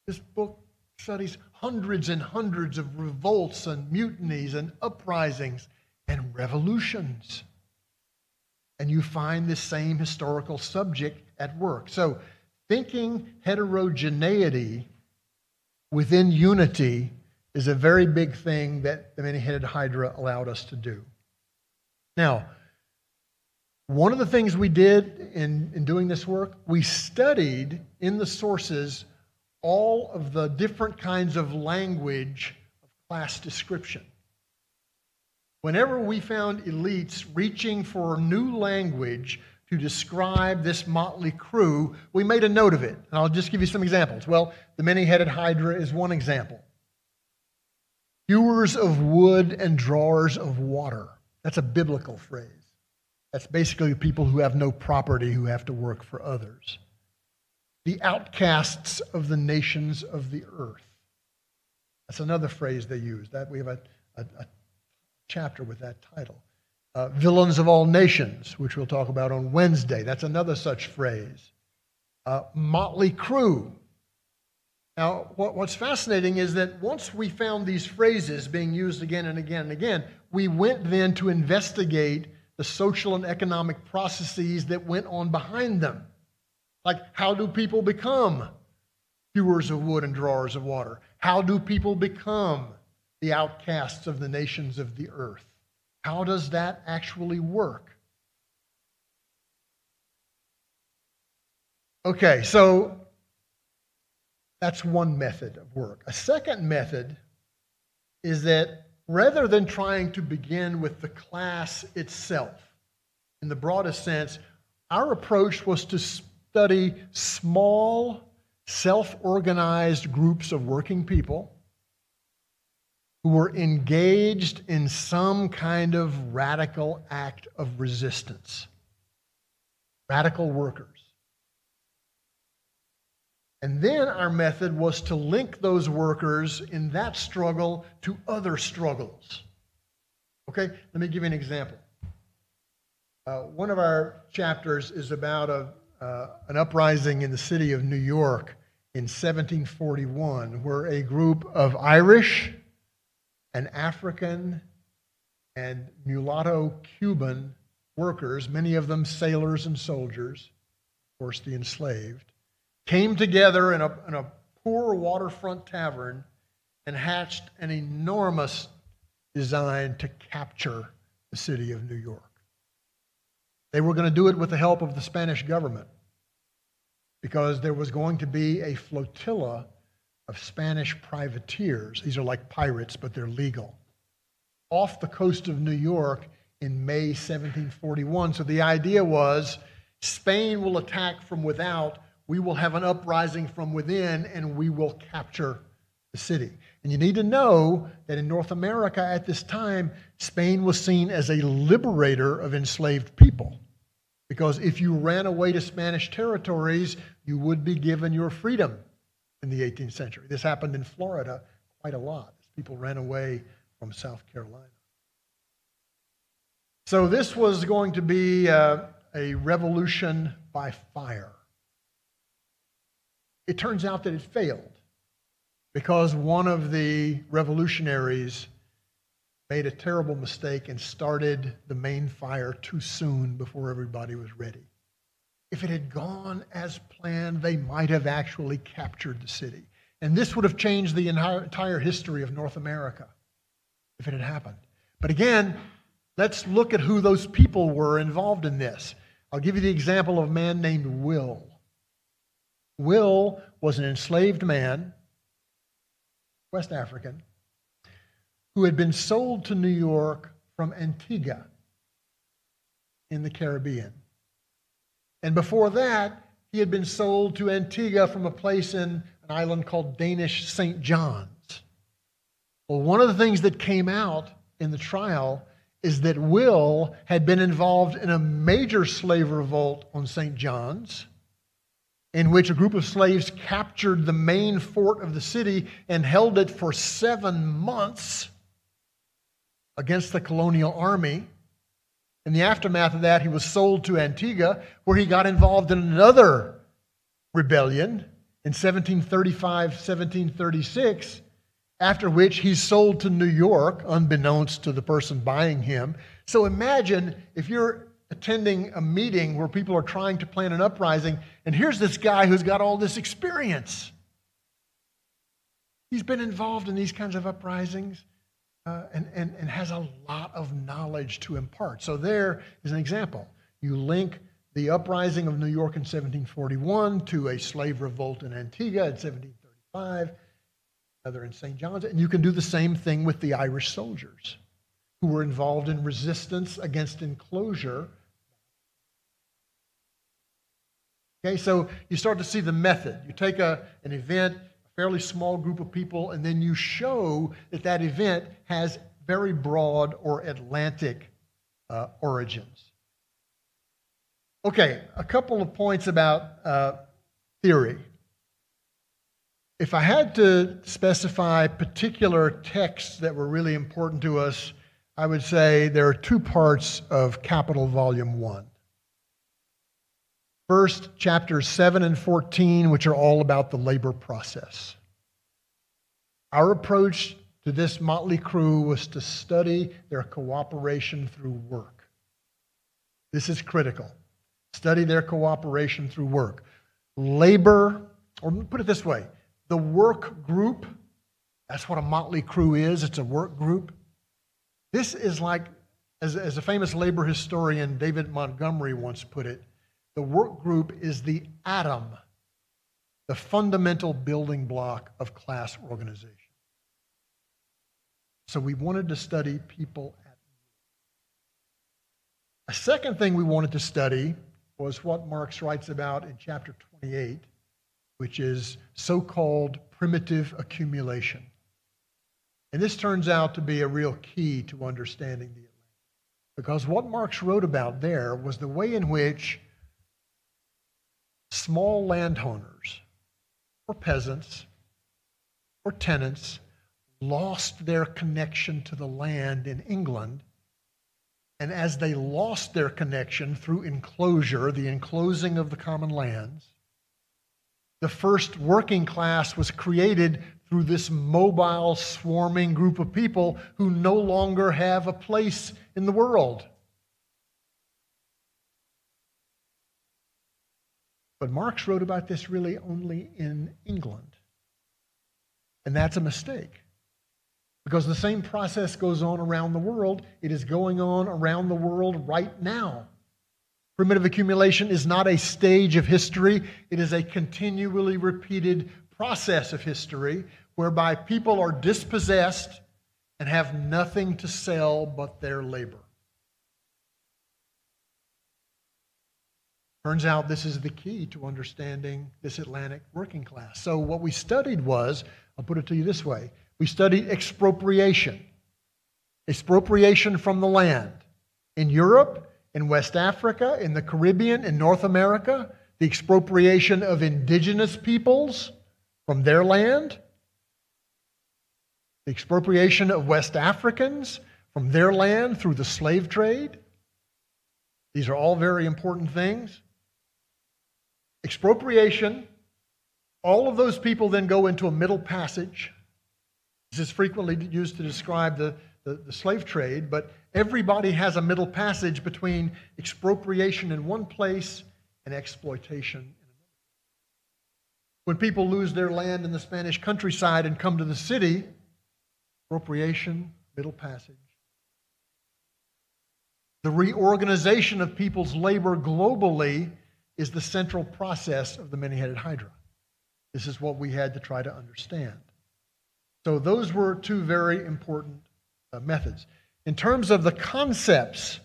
This book studies hundreds and hundreds of revolts and mutinies and uprisings and revolutions. And you find the same historical subject at work. So thinking heterogeneity within unity is a very big thing that the many headed Hydra allowed us to do. Now, one of the things we did in, in doing this work, we studied in the sources all of the different kinds of language of class description. Whenever we found elites reaching for new language to describe this motley crew, we made a note of it. And I'll just give you some examples. Well, the many headed Hydra is one example. Hewers of wood and drawers of water. That's a biblical phrase. That's basically people who have no property who have to work for others. The outcasts of the nations of the earth. That's another phrase they use. That we have a, a, a chapter with that title. Uh, villains of all nations, which we'll talk about on Wednesday. That's another such phrase. Uh, motley crew. Now, what, what's fascinating is that once we found these phrases being used again and again and again, we went then to investigate the social and economic processes that went on behind them. Like, how do people become hewers of wood and drawers of water? How do people become the outcasts of the nations of the earth? How does that actually work? Okay, so that's one method of work. A second method is that rather than trying to begin with the class itself, in the broadest sense, our approach was to study small, self organized groups of working people who were engaged in some kind of radical act of resistance. Radical workers. And then our method was to link those workers in that struggle to other struggles. Okay, let me give you an example. Uh, one of our chapters is about a, uh, an uprising in the city of New York in 1741, where a group of Irish and African and mulatto Cuban workers, many of them sailors and soldiers, of course, the enslaved, came together in a, in a poor waterfront tavern and hatched an enormous design to capture the city of New York. They were going to do it with the help of the Spanish government because there was going to be a flotilla of Spanish privateers. These are like pirates, but they're legal. Off the coast of New York in May 1741. So the idea was Spain will attack from without we will have an uprising from within and we will capture the city. And you need to know that in North America at this time, Spain was seen as a liberator of enslaved people. Because if you ran away to Spanish territories, you would be given your freedom in the 18th century. This happened in Florida quite a lot as people ran away from South Carolina. So this was going to be uh, a revolution by fire. It turns out that it failed because one of the revolutionaries made a terrible mistake and started the main fire too soon before everybody was ready. If it had gone as planned, they might have actually captured the city. And this would have changed the entire history of North America if it had happened. But again, let's look at who those people were involved in this. I'll give you the example of a man named Will. Will was an enslaved man, West African, who had been sold to New York from Antigua in the Caribbean. And before that, he had been sold to Antigua from a place in an island called Danish St. John's. Well, one of the things that came out in the trial is that Will had been involved in a major slave revolt on St. John's in which a group of slaves captured the main fort of the city and held it for seven months against the colonial army. In the aftermath of that, he was sold to Antigua, where he got involved in another rebellion in 1735 1736, after which he's sold to New York, unbeknownst to the person buying him. So imagine if you're attending a meeting where people are trying to plan an uprising, and here's this guy who's got all this experience. He's been involved in these kinds of uprisings uh, and, and, and has a lot of knowledge to impart. So, there is an example. You link the uprising of New York in 1741 to a slave revolt in Antigua in 1735, another in St. John's, and you can do the same thing with the Irish soldiers who were involved in resistance against enclosure Okay, so you start to see the method. You take a, an event, fairly small group of people, and then you show that that event has very broad or Atlantic uh, origins. Okay, a couple of points about uh, theory. If I had to specify particular texts that were really important to us, I would say there are two parts of Capital Volume 1. First, chapters 7 and 14, which are all about the labor process. Our approach to this motley crew was to study their cooperation through work. This is critical. Study their cooperation through work. Labor, or put it this way the work group, that's what a motley crew is, it's a work group. This is like, as, as a famous labor historian David Montgomery once put it, the work group is the atom, the fundamental building block of class organization. So we wanted to study people at A second thing we wanted to study was what Marx writes about in chapter 28, which is so called primitive accumulation. And this turns out to be a real key to understanding the Atlantic. Because what Marx wrote about there was the way in which small landowners, or peasants, or tenants, lost their connection to the land in England. And as they lost their connection through enclosure, the enclosing of the common lands, the first working class was created through this mobile, swarming group of people who no longer have a place in the world. But Marx wrote about this really only in England. And that's a mistake. Because the same process goes on around the world. It is going on around the world right now. Primitive accumulation is not a stage of history, it is a continually repeated process of history whereby people are dispossessed and have nothing to sell but their labor. Turns out this is the key to understanding this Atlantic working class. So, what we studied was I'll put it to you this way we studied expropriation, expropriation from the land. In Europe, in West Africa, in the Caribbean, in North America, the expropriation of indigenous peoples from their land, the expropriation of West Africans from their land through the slave trade. These are all very important things. Expropriation, all of those people then go into a middle passage this is frequently used to describe the, the, the, slave trade, but everybody has a middle passage between expropriation in one place and exploitation in another. When people lose their land in the Spanish countryside and come to the city, expropriation, middle passage. The reorganization of people's labor globally is the central process of the many headed hydra. This is what we had to try to understand. So those were two very important uh, methods. In terms of the concepts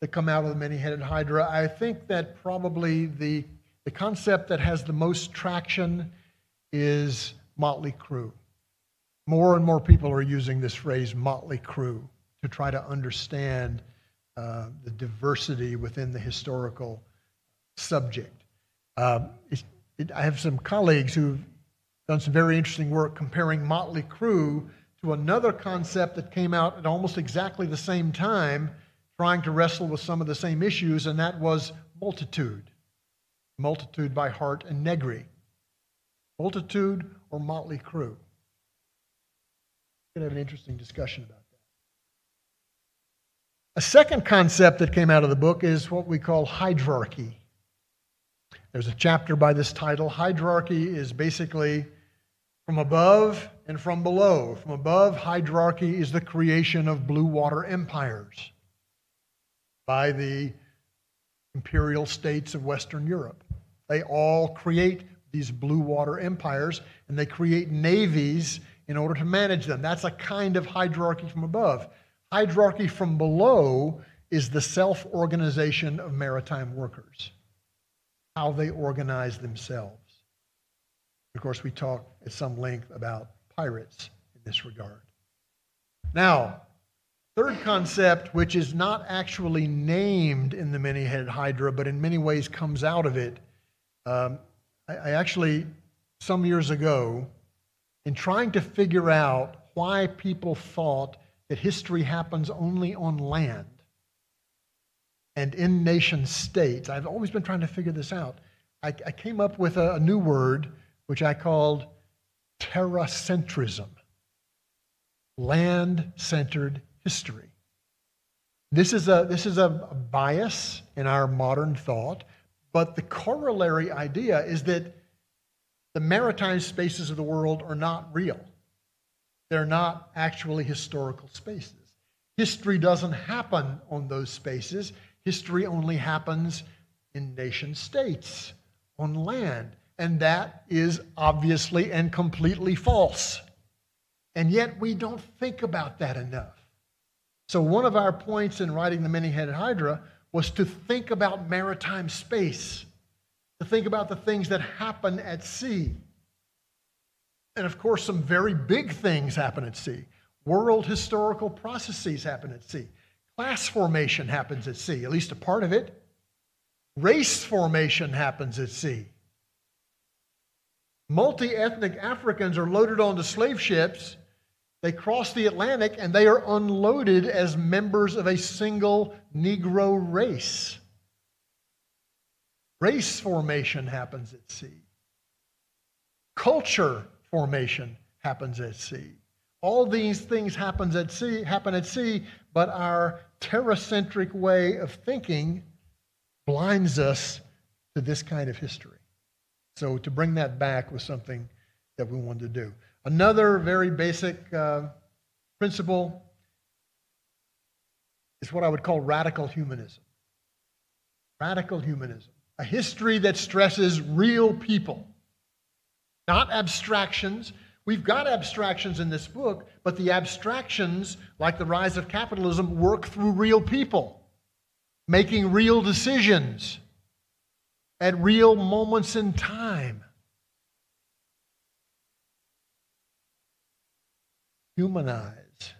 that come out of the many-headed hydra, I think that probably the, the concept that has the most traction is motley crew. More and more people are using this phrase motley crew to try to understand uh, the diversity within the historical subject. Uh, it, I have some colleagues who've done some very interesting work comparing motley crew to another concept that came out at almost exactly the same time, trying to wrestle with some of the same issues, and that was multitude. Multitude by Hardt and Negri. Multitude or motley crew. We're going to have an interesting discussion about that. A second concept that came out of the book is what we call hydrarchy. There's a chapter by this title. Hydrarchy is basically from above and from below. From above, hydrarchy is the creation of blue water empires by the imperial states of Western Europe. They all create these blue water empires and they create navies in order to manage them. That's a kind of hydrarchy from above. Hydrarchy from below is the self organization of maritime workers, how they organize themselves. Of course, we talk at some length about pirates in this regard. Now, third concept, which is not actually named in the many headed Hydra, but in many ways comes out of it. Um, I, I actually, some years ago, in trying to figure out why people thought that history happens only on land and in nation states, I've always been trying to figure this out. I, I came up with a, a new word which I called terracentrism. land centered history. This is, a, this is a bias in our modern thought, but the corollary idea is that the maritime spaces of the world are not real. They're not actually historical spaces. History doesn't happen on those spaces. History only happens in nation states, on land. And that is obviously and completely false. And yet we don't think about that enough. So, one of our points in writing The Many Headed Hydra was to think about maritime space, to think about the things that happen at sea. And of course, some very big things happen at sea. World historical processes happen at sea. Class formation happens at sea, at least a part of it. Race formation happens at sea. Multi ethnic Africans are loaded onto slave ships. They cross the Atlantic and they are unloaded as members of a single Negro race. Race formation happens at sea. Culture formation happens at sea. All these things happens at sea, happen at sea, but our terracentric way of thinking blinds us to this kind of history. So to bring that back was something that we wanted to do. Another very basic uh, principle is what I would call radical humanism. Radical humanism, a history that stresses real people, not abstractions. We've got abstractions in this book, but the abstractions, like the rise of capitalism, work through real people making real decisions at real moments in time. Humanize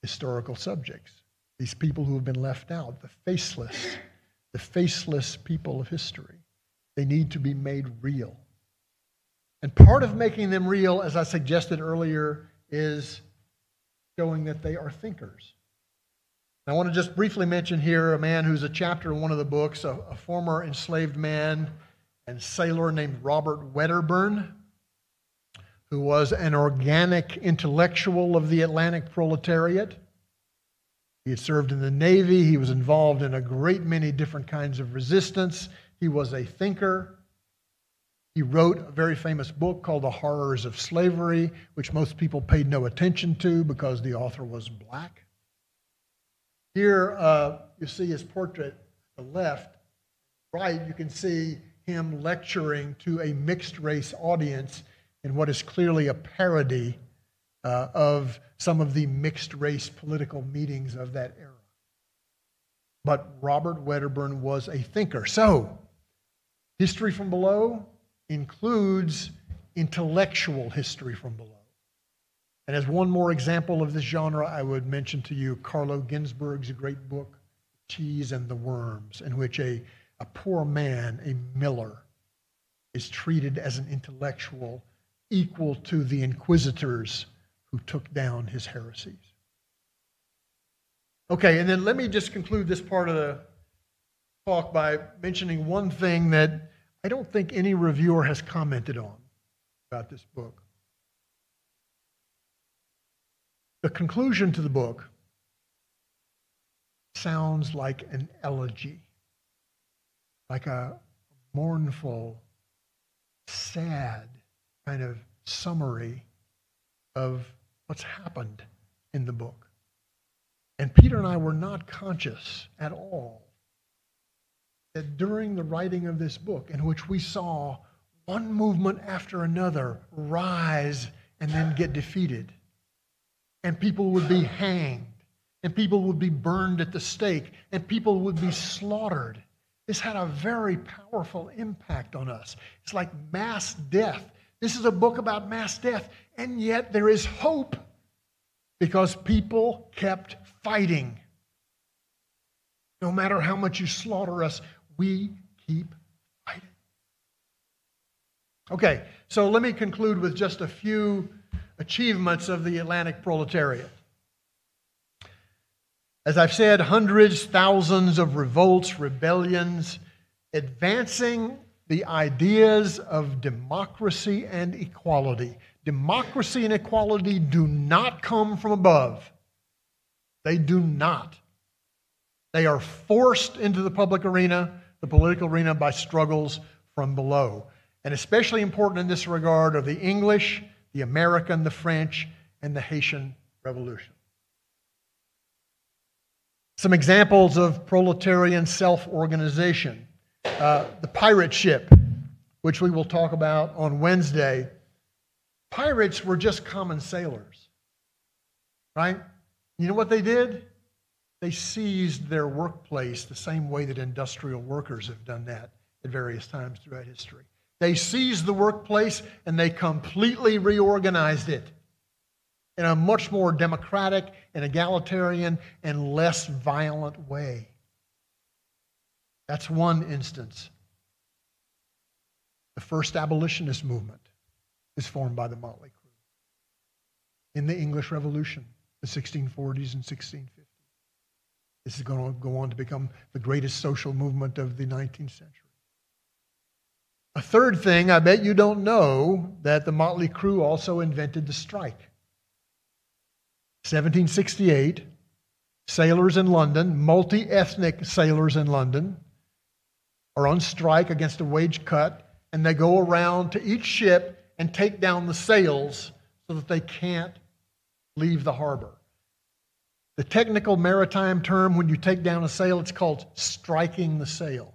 historical subjects, these people who have been left out, the faceless, the faceless people of history. They need to be made real. And part of making them real, as I suggested earlier, is showing that they are thinkers. I want to just briefly mention here a man who's a chapter in one of the books, a, a former enslaved man and sailor named Robert Wedderburn, who was an organic intellectual of the Atlantic proletariat. He had served in the Navy. He was involved in a great many different kinds of resistance. He was a thinker. He wrote a very famous book called The Horrors of Slavery, which most people paid no attention to because the author was black. Here uh, you see his portrait the left. Right, you can see him lecturing to a mixed race audience in what is clearly a parody uh, of some of the mixed race political meetings of that era. But Robert Wedderburn was a thinker. So, history from below includes intellectual history from below. And as one more example of this genre, I would mention to you Carlo Ginzburg's great book, Cheese and the Worms, in which a, a poor man, a miller, is treated as an intellectual equal to the inquisitors who took down his heresies. Okay, and then let me just conclude this part of the talk by mentioning one thing that I don't think any reviewer has commented on about this book. The conclusion to the book sounds like an elegy, like a mournful, sad kind of summary of what's happened in the book. And Peter and I were not conscious at all that during the writing of this book, in which we saw one movement after another rise and then get defeated, and people would be hanged, and people would be burned at the stake, and people would be slaughtered. This had a very powerful impact on us. It's like mass death. This is a book about mass death, and yet there is hope because people kept fighting. No matter how much you slaughter us, we keep fighting. Okay, so let me conclude with just a few achievements of the Atlantic proletariat. As I've said, hundreds, thousands of revolts, rebellions, advancing the ideas of democracy and equality, Democracy and equality do not come from above. They do not. They are forced into the public arena, the political arena, by struggles from below. And especially important in this regard are the English, the American, the French, and the Haitian Revolution. Some examples of proletarian self organization. Uh, the pirate ship, which we will talk about on Wednesday. Pirates were just common sailors, right? You know what they did? They seized their workplace the same way that industrial workers have done that at various times throughout history. They seized the workplace and they completely reorganized it in a much more democratic and egalitarian and less violent way. That's one instance. The first abolitionist movement is formed by the Motley Crew in the English Revolution, the 1640s and 1650s. This is going to go on to become the greatest social movement of the 19th century. A third thing, I bet you don't know that the Motley Crew also invented the strike. 1768, sailors in London, multi ethnic sailors in London, are on strike against a wage cut, and they go around to each ship and take down the sails so that they can't leave the harbor. The technical maritime term when you take down a sail, it's called striking the sail.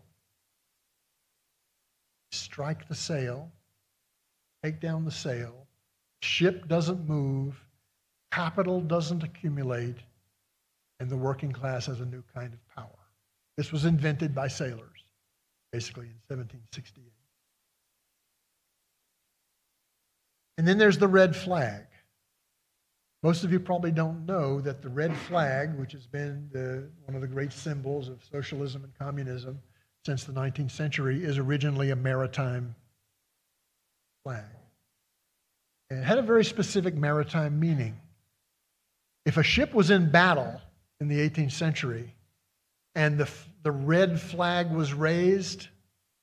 Strike the sail, take down the sail, ship doesn't move, capital doesn't accumulate, and the working class has a new kind of power. This was invented by sailors, basically in 1768. And then there's the red flag. Most of you probably don't know that the red flag, which has been the, one of the great symbols of socialism and communism since the 19th century, is originally a maritime flag. And it had a very specific maritime meaning. If a ship was in battle in the 18th century and the, the red flag was raised,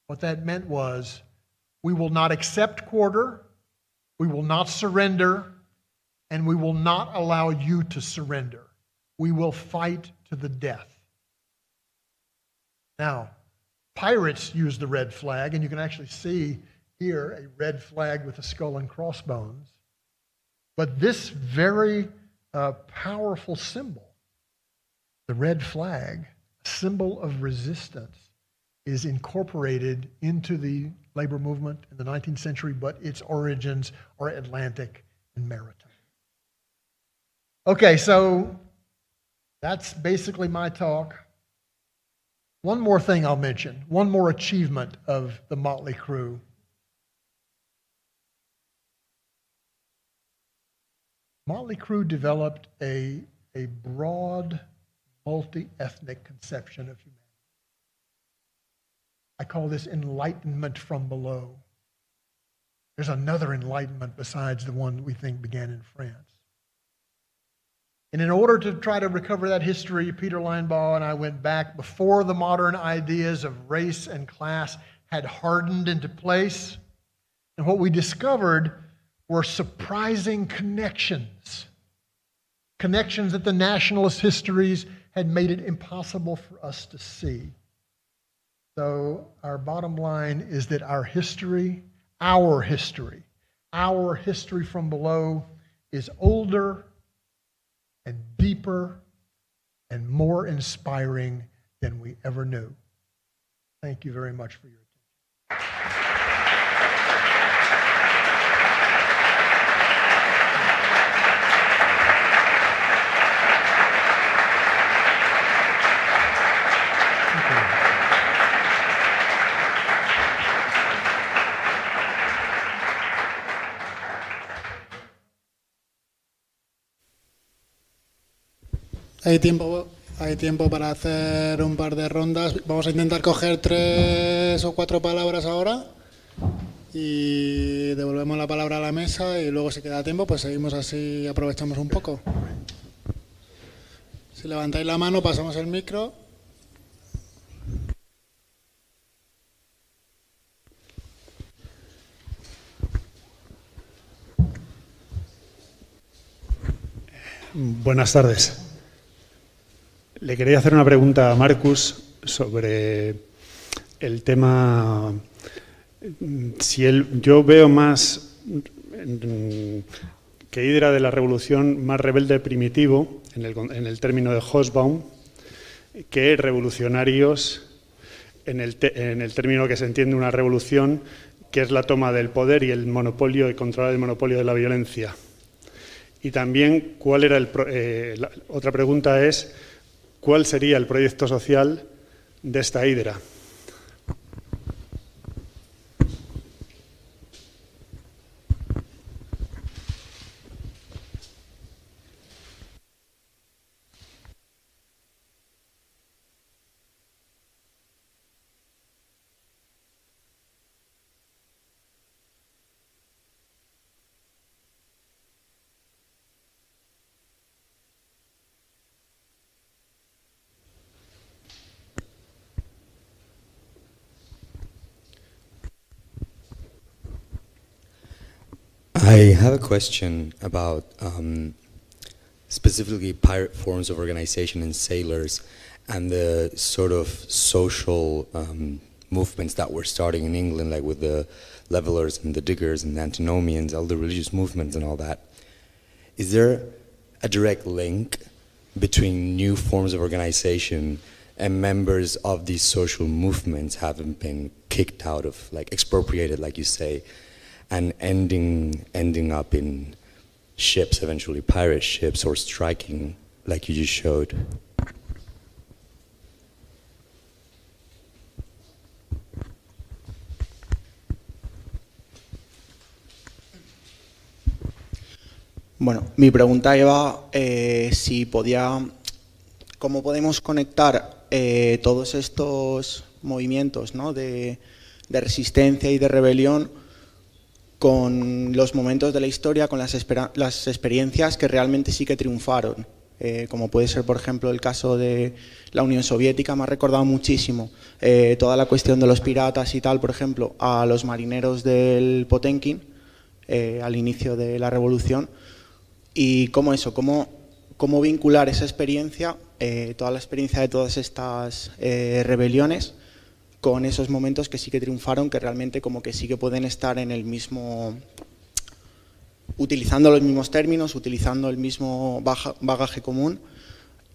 what that meant was we will not accept quarter, we will not surrender, and we will not allow you to surrender. We will fight to the death. Now, pirates use the red flag, and you can actually see here a red flag with a skull and crossbones. But this very uh, powerful symbol, the red flag, symbol of resistance, is incorporated into the labor movement in the 19th century, but its origins are Atlantic and maritime. Okay, so that's basically my talk. One more thing I'll mention, one more achievement of the Motley Crew. Motley Crew developed a, a broad, multi ethnic conception of humanity. I call this enlightenment from below. There's another enlightenment besides the one we think began in France. And in order to try to recover that history, Peter Linebaugh and I went back before the modern ideas of race and class had hardened into place. And what we discovered were surprising connections. Connections that the nationalist histories had made it impossible for us to see. So, our bottom line is that our history, our history, our history from below is older deeper and more inspiring than we ever knew. Thank you very much for your Hay tiempo, hay tiempo para hacer un par de rondas. Vamos a intentar coger tres o cuatro palabras ahora y devolvemos la palabra a la mesa y luego si queda tiempo pues seguimos así y aprovechamos un poco. Si levantáis la mano pasamos el micro. Buenas tardes. Le quería hacer una pregunta a Marcus sobre el tema. Si él, yo veo más que Hidra de la Revolución más rebelde primitivo, en el, el término de Hosbaum, que revolucionarios en el, en el término que se entiende una revolución, que es la toma del poder y el monopolio y controlar el monopolio de la violencia. Y también, ¿cuál era el eh, otra pregunta es, ¿cuál sería el proyecto social de esta hidra? I have a question about um, specifically pirate forms of organization and sailors and the sort of social um, movements that were starting in England, like with the levelers and the diggers and the antinomians, all the religious movements and all that. Is there a direct link between new forms of organization and members of these social movements having been kicked out of, like expropriated, like you say, and ending ending up in ships, eventually pirate ships, or striking, like you just showed. Bueno, mi pregunta iba eh, si podía, cómo podemos conectar eh, todos estos movimientos ¿no? de, de resistencia y de rebelión con los momentos de la historia, con las, las experiencias que realmente sí que triunfaron, eh, como puede ser, por ejemplo, el caso de la Unión Soviética, me ha recordado muchísimo eh, toda la cuestión de los piratas y tal, por ejemplo, a los marineros del Potenkin eh, al inicio de la revolución, y cómo eso, cómo, cómo vincular esa experiencia, eh, toda la experiencia de todas estas eh, rebeliones, con esos momentos que sí que triunfaron, que realmente como que sí que pueden estar en el mismo, utilizando los mismos términos, utilizando el mismo bagaje común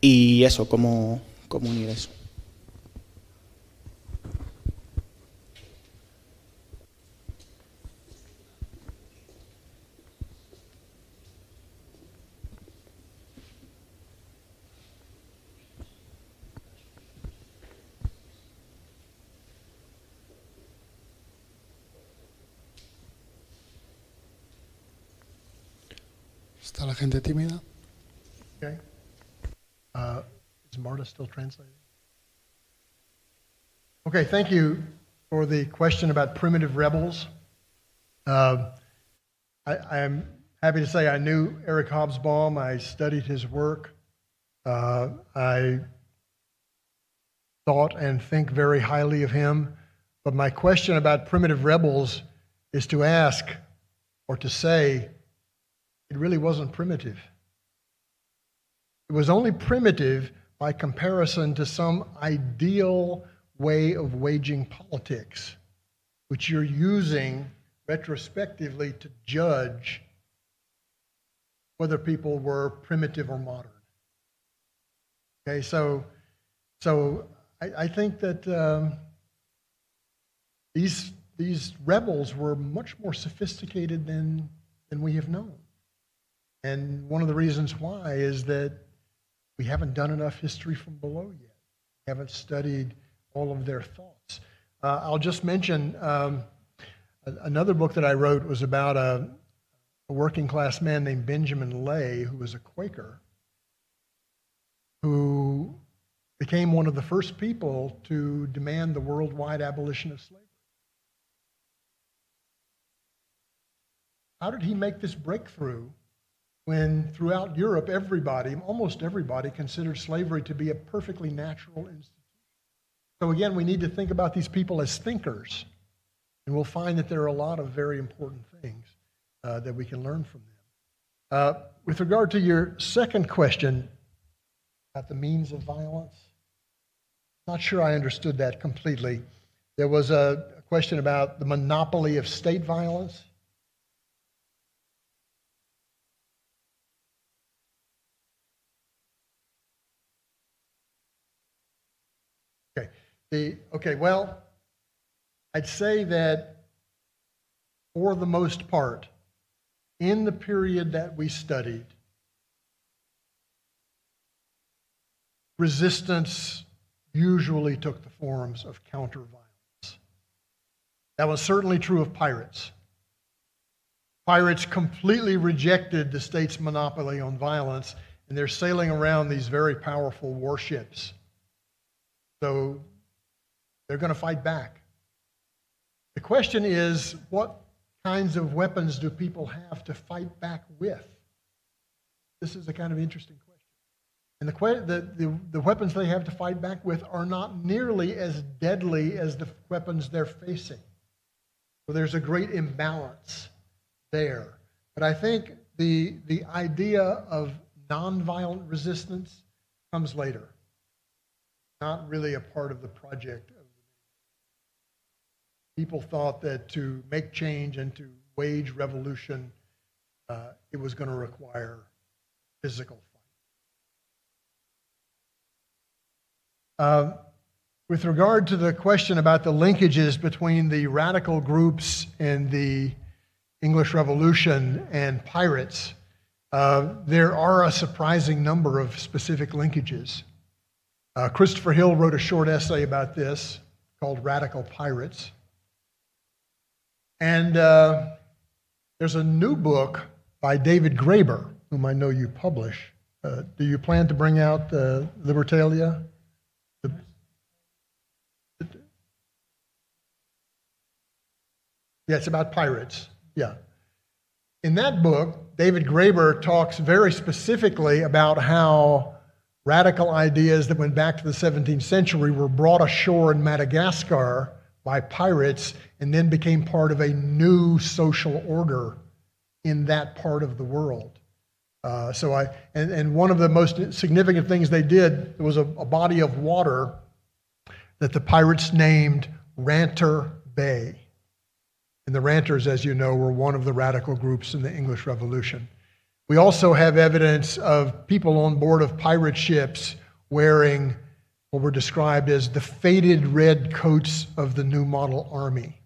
y eso, cómo, cómo unir eso. Está la gente tímida. Okay. Uh, is Marta still translating? Okay, thank you for the question about primitive rebels. Uh, I, am happy to say I knew Eric Hobsbawm. I studied his work. Uh, I thought and think very highly of him. But my question about primitive rebels is to ask or to say, it really wasn't primitive. It was only primitive by comparison to some ideal way of waging politics, which you're using retrospectively to judge whether people were primitive or modern. Okay, so, so I, I think that um, these, these rebels were much more sophisticated than, than we have known. And one of the reasons why is that we haven't done enough history from below yet. We haven't studied all of their thoughts. Uh, I'll just mention um, another book that I wrote was about a, a working class man named Benjamin Lay, who was a Quaker, who became one of the first people to demand the worldwide abolition of slavery. How did he make this breakthrough when throughout Europe, everybody, almost everybody, considered slavery to be a perfectly natural institution. So again, we need to think about these people as thinkers, and we'll find that there are a lot of very important things uh, that we can learn from them. Uh, with regard to your second question about the means of violence, not sure I understood that completely. There was a question about the monopoly of state violence. Okay. The, okay, well, I'd say that for the most part, in the period that we studied, resistance usually took the forms of counterviolence. That was certainly true of pirates. Pirates completely rejected the state's monopoly on violence, and they're sailing around these very powerful warships. So they're going to fight back. The question is what kinds of weapons do people have to fight back with? This is a kind of interesting question. And the, the, the, the, weapons they have to fight back with are not nearly as deadly as the weapons they're facing. So there's a great imbalance there. But I think the, the idea of nonviolent resistance comes later, not really a part of the project people thought that to make change and to wage revolution, uh, it was going to require physical fight. Uh, with regard to the question about the linkages between the radical groups and the English Revolution and pirates, uh, there are a surprising number of specific linkages. Uh, Christopher Hill wrote a short essay about this called Radical Pirates. And uh, there's a new book by David Graeber, whom I know you publish. Uh, do you plan to bring out uh, Libertalia? The, yeah, it's about pirates. Yeah. In that book, David Graeber talks very specifically about how radical ideas that went back to the 17th century were brought ashore in Madagascar by pirates and then became part of a new social order in that part of the world. Uh, so I and, and one of the most significant things they did was a, a body of water that the pirates named Ranter Bay. And the Ranters, as you know, were one of the radical groups in the English Revolution. We also have evidence of people on board of pirate ships wearing what were described as the faded red coats of the New Model Army.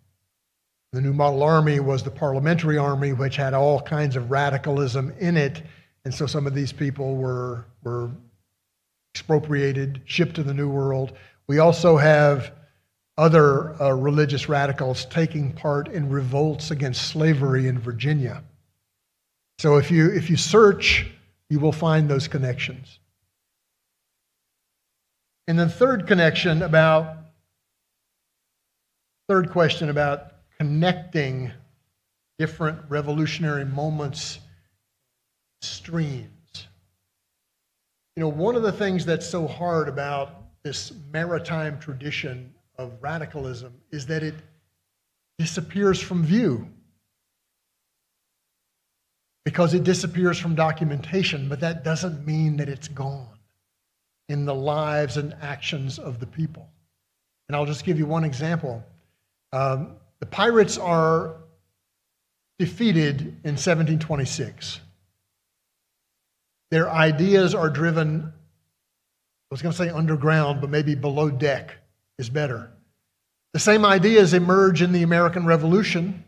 The New Model Army was the parliamentary army, which had all kinds of radicalism in it. And so some of these people were, were expropriated, shipped to the New World. We also have other uh, religious radicals taking part in revolts against slavery in Virginia. So if you, if you search, you will find those connections. And the third connection about, third question about connecting different revolutionary moments, streams. You know, one of the things that's so hard about this maritime tradition of radicalism is that it disappears from view because it disappears from documentation, but that doesn't mean that it's gone in the lives and actions of the people. And I'll just give you one example. Um, the pirates are defeated in 1726. Their ideas are driven, I was going to say underground, but maybe below deck is better. The same ideas emerge in the American Revolution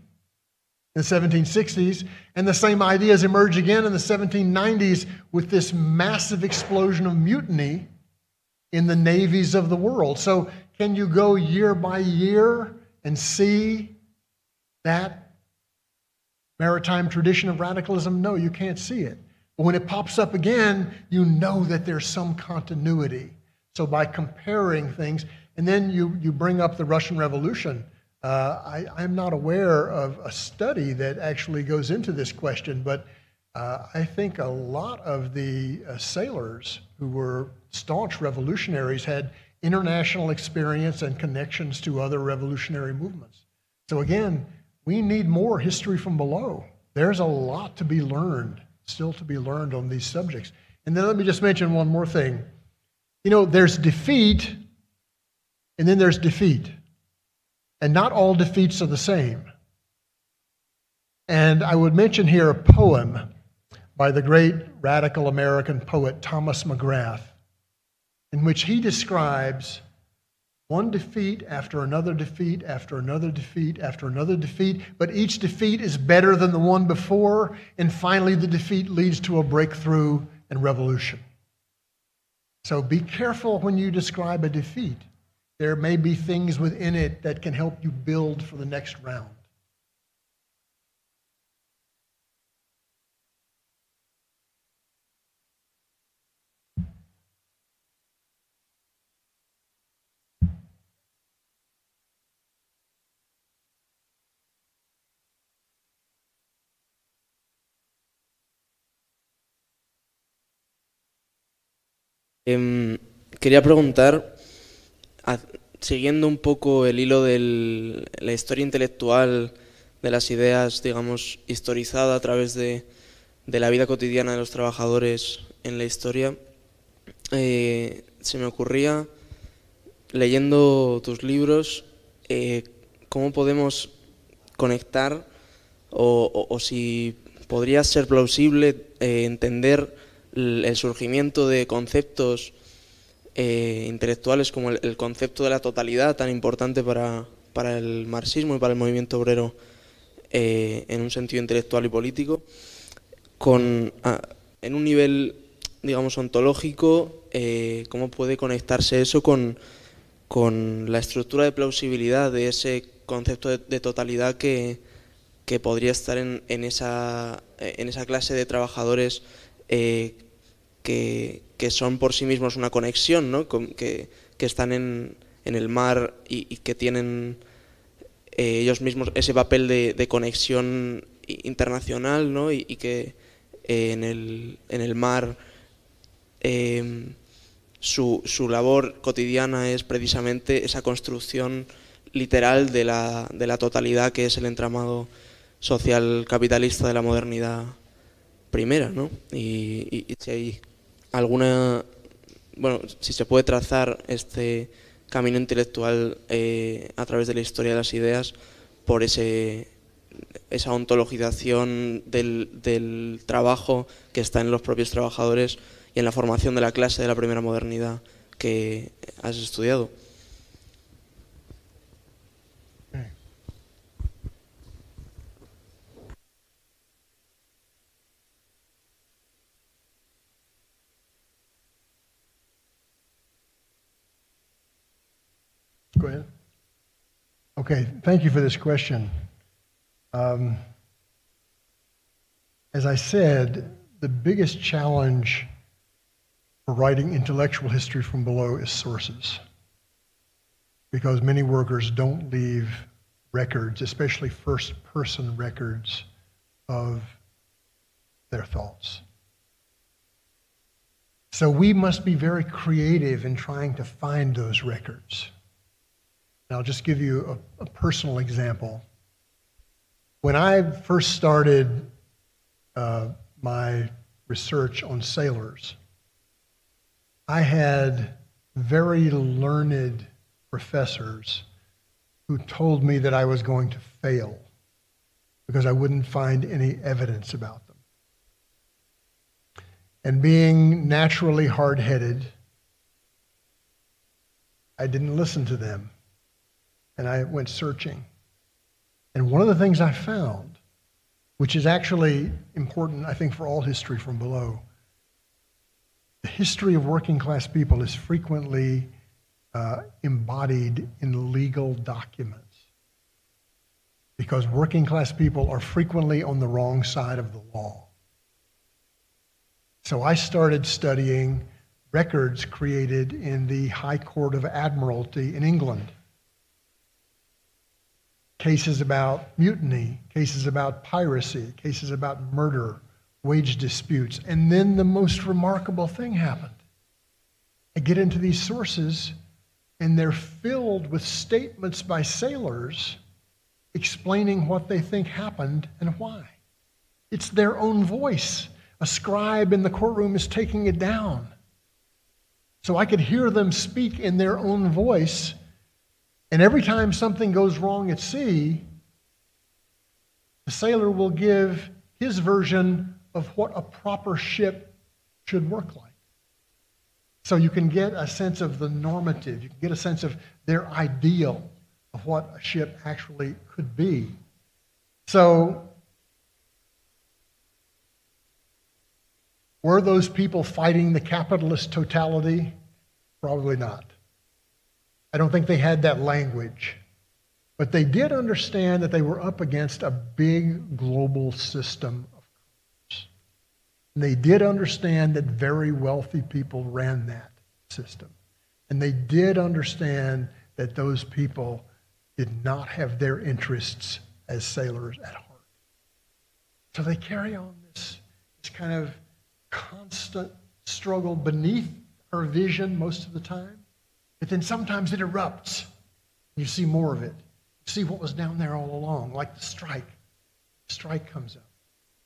in the 1760s, and the same ideas emerge again in the 1790s with this massive explosion of mutiny in the navies of the world. So, can you go year by year and see that maritime tradition of radicalism? No, you can't see it. But when it pops up again, you know that there's some continuity. So, by comparing things, and then you, you bring up the Russian Revolution. Uh, I, I'm not aware of a study that actually goes into this question, but uh, I think a lot of the uh, sailors who were staunch revolutionaries had international experience and connections to other revolutionary movements. So, again, we need more history from below. There's a lot to be learned still to be learned on these subjects. And then let me just mention one more thing. You know, there's defeat, and then there's defeat. And not all defeats are the same. And I would mention here a poem by the great radical American poet Thomas McGrath, in which he describes one defeat after another defeat after another defeat after another defeat, but each defeat is better than the one before, and finally the defeat leads to a breakthrough and revolution. So be careful when you describe a defeat. There may be things within it that can help you build for the next round. Em, quería preguntar, siguiendo un poco el hilo de la historia intelectual, de las ideas, digamos, historizada a través de, la vida cotidiana de los trabajadores en la historia, eh, se me ocurría, leyendo tus libros, eh, cómo podemos conectar o si podría ser plausible eh, entender el surgimiento de conceptos eh, intelectuales como el, concepto de la totalidad tan importante para, para el marxismo y para el movimiento obrero eh, en un sentido intelectual y político, con, a- en un nivel, digamos, ontológico, eh, cómo puede conectarse eso con, con la estructura de plausibilidad de ese concepto de, de totalidad que, que podría estar en, en esa, en esa clase de trabajadores eh, que, que son por sí mismos una conexión, ¿no? Que, que están en, en el mar y, que tienen eh, ellos mismos ese papel de, de conexión internacional ¿no? y, que eh, en, el, en el mar eh, su, su labor cotidiana es precisamente esa construcción literal de la, de la totalidad que es el entramado social capitalista de la modernidad primera, ¿no? Y si hay alguna, bueno, si se puede trazar este camino intelectual eh, a través de la historia de las ideas por ese esa ontologización del, del trabajo que está en los propios trabajadores y en la formación de la clase de la primera modernidad que has estudiado. Go ahead. Okay, thank you for this question. Um, as I said, the biggest challenge for writing intellectual history from below is sources. Because many workers don't leave records, especially first person records, of their thoughts. So we must be very creative in trying to find those records. And I'll just give you a, a personal example. When I first started uh, my research on sailors, I had very learned professors who told me that I was going to fail because I wouldn't find any evidence about them. And being naturally hard headed, I didn't listen to them and I went searching. And one of the things I found, which is actually important, I think, for all history from below, the history of working class people is frequently uh, embodied in legal documents. Because working class people are frequently on the wrong side of the law. So I started studying records created in the High Court of Admiralty in England cases about mutiny, cases about piracy, cases about murder, wage disputes. And then the most remarkable thing happened. I get into these sources, and they're filled with statements by sailors explaining what they think happened and why. It's their own voice. A scribe in the courtroom is taking it down. So I could hear them speak in their own voice. And every time something goes wrong at sea, the sailor will give his version of what a proper ship should work like. So you can get a sense of the normative, you can get a sense of their ideal of what a ship actually could be. So, were those people fighting the capitalist totality? Probably not. I don't think they had that language. But they did understand that they were up against a big global system of commerce. And they did understand that very wealthy people ran that system. And they did understand that those people did not have their interests as sailors at heart. So they carry on this, this kind of constant struggle beneath our vision most of the time. But then sometimes it erupts. You see more of it. You see what was down there all along, like the strike. The strike comes up.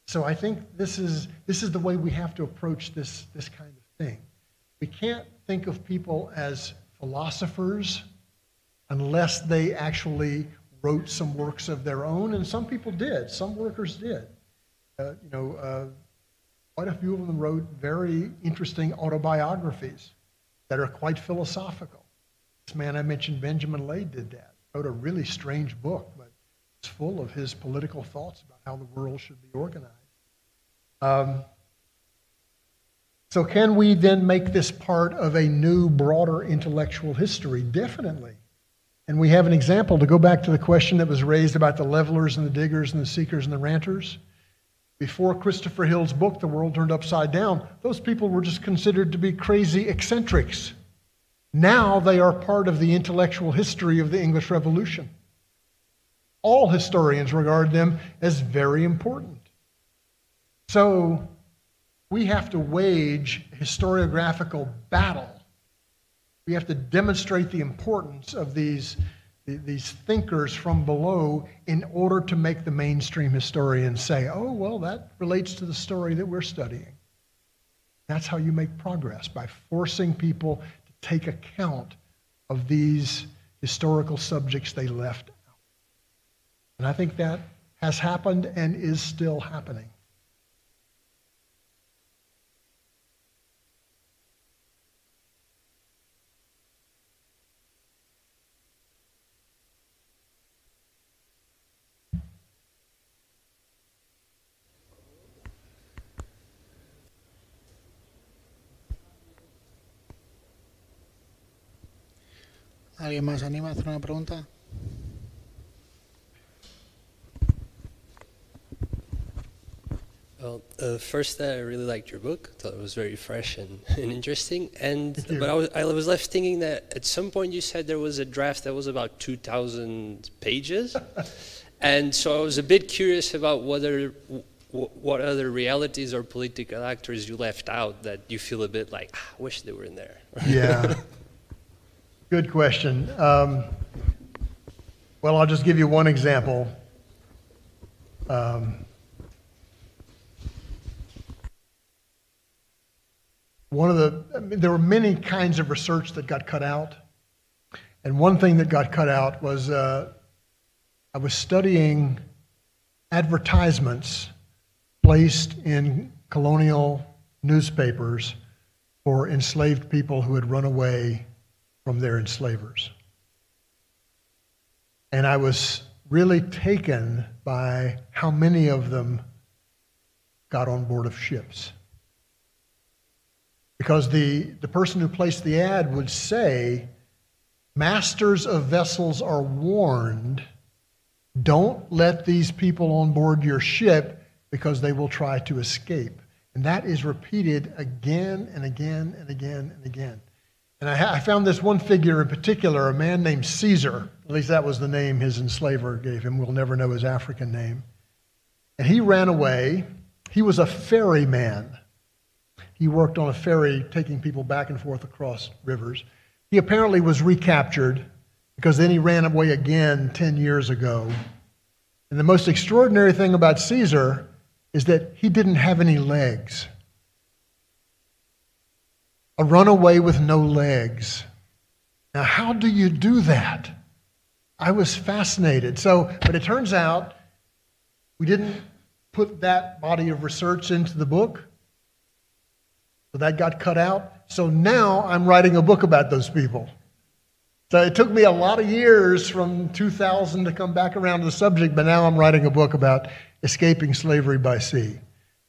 So I think this is, this is the way we have to approach this, this kind of thing. We can't think of people as philosophers unless they actually wrote some works of their own, and some people did. Some workers did. Uh, you know, uh, quite a few of them wrote very interesting autobiographies that are quite philosophical. This man I mentioned, Benjamin Lay, did that. Wrote a really strange book, but it's full of his political thoughts about how the world should be organized. Um, so, can we then make this part of a new, broader intellectual history? Definitely. And we have an example to go back to the question that was raised about the levelers and the diggers and the seekers and the ranters. Before Christopher Hill's book, The World Turned Upside Down, those people were just considered to be crazy eccentrics. Now they are part of the intellectual history of the English Revolution. All historians regard them as very important. So we have to wage a historiographical battle we have to demonstrate the importance of these, these thinkers from below in order to make the mainstream historians say, oh, well, that relates to the story that we're studying. That's how you make progress, by forcing people take account of these historical subjects they left out. And I think that has happened and is still happening. ¿Alguien más anima a hacer una pregunta? Well, uh, first, uh, I really liked your book. Thought it was very fresh and, *laughs* and interesting. And but I was I was left thinking that at some point you said there was a draft that was about two thousand pages, *laughs* and so I was a bit curious about whether what other realities or political actors you left out that you feel a bit like ah, I wish they were in there. yeah. *laughs* Good question. Um, well, I'll just give you one example. Um, one of the, I mean, there were many kinds of research that got cut out. And one thing that got cut out was uh, I was studying advertisements placed in colonial newspapers for enslaved people who had run away from their enslavers. And I was really taken by how many of them got on board of ships. Because the, the person who placed the ad would say, Masters of vessels are warned, don't let these people on board your ship because they will try to escape. And that is repeated again and again and again and again. And I, I, found this one figure in particular, a man named Caesar. At least that was the name his enslaver gave him. We'll never know his African name. And he ran away. He was a ferryman. He worked on a ferry taking people back and forth across rivers. He apparently was recaptured because then he ran away again 10 years ago. And the most extraordinary thing about Caesar is that he didn't have any legs. A runaway with no legs. Now, how do you do that? I was fascinated. So, but it turns out we didn't put that body of research into the book. So that got cut out. So now I'm writing a book about those people. So it took me a lot of years from 2000 to come back around to the subject, but now I'm writing a book about escaping slavery by sea.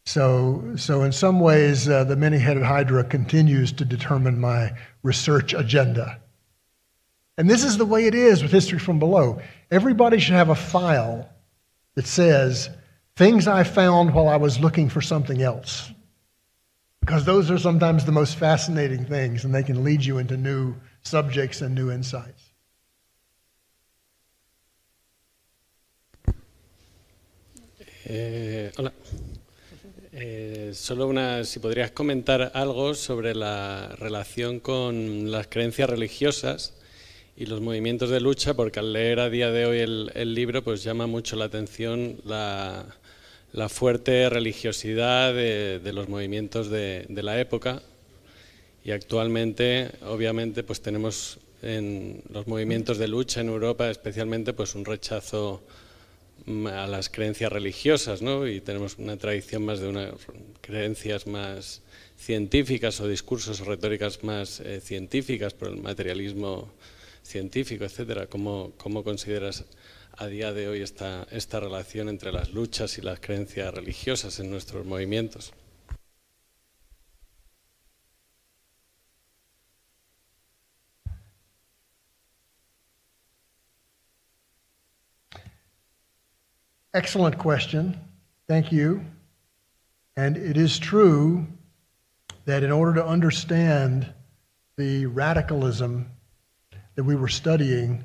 So, so in some ways, uh, the many-headed hydra continues to determine my research agenda. And this is the way it is with History from Below. Everybody should have a file that says things I found while I was looking for something else. Because those are sometimes the most fascinating things, and they can lead you into new subjects and new insights. Eh, hola. Eh, solo una, si podrías comentar algo sobre la relación con las creencias religiosas y los movimientos de lucha, porque al leer a día de hoy el, libro, pues llama mucho la atención la, fuerte religiosidad de, los movimientos de, la época. Y actualmente, obviamente, pues tenemos en los movimientos de lucha en Europa, especialmente, pues un rechazo a las creencias religiosas, ¿no? Y tenemos una tradición más de unas creencias más científicas o discursos o retóricas más eh, científicas por el materialismo científico, etcétera. ¿Cómo, ¿Cómo, consideras a día de hoy esta, esta relación entre las luchas y las creencias religiosas en nuestros movimientos? Excellent question. Thank you. And it is true that in order to understand the radicalism that we were studying,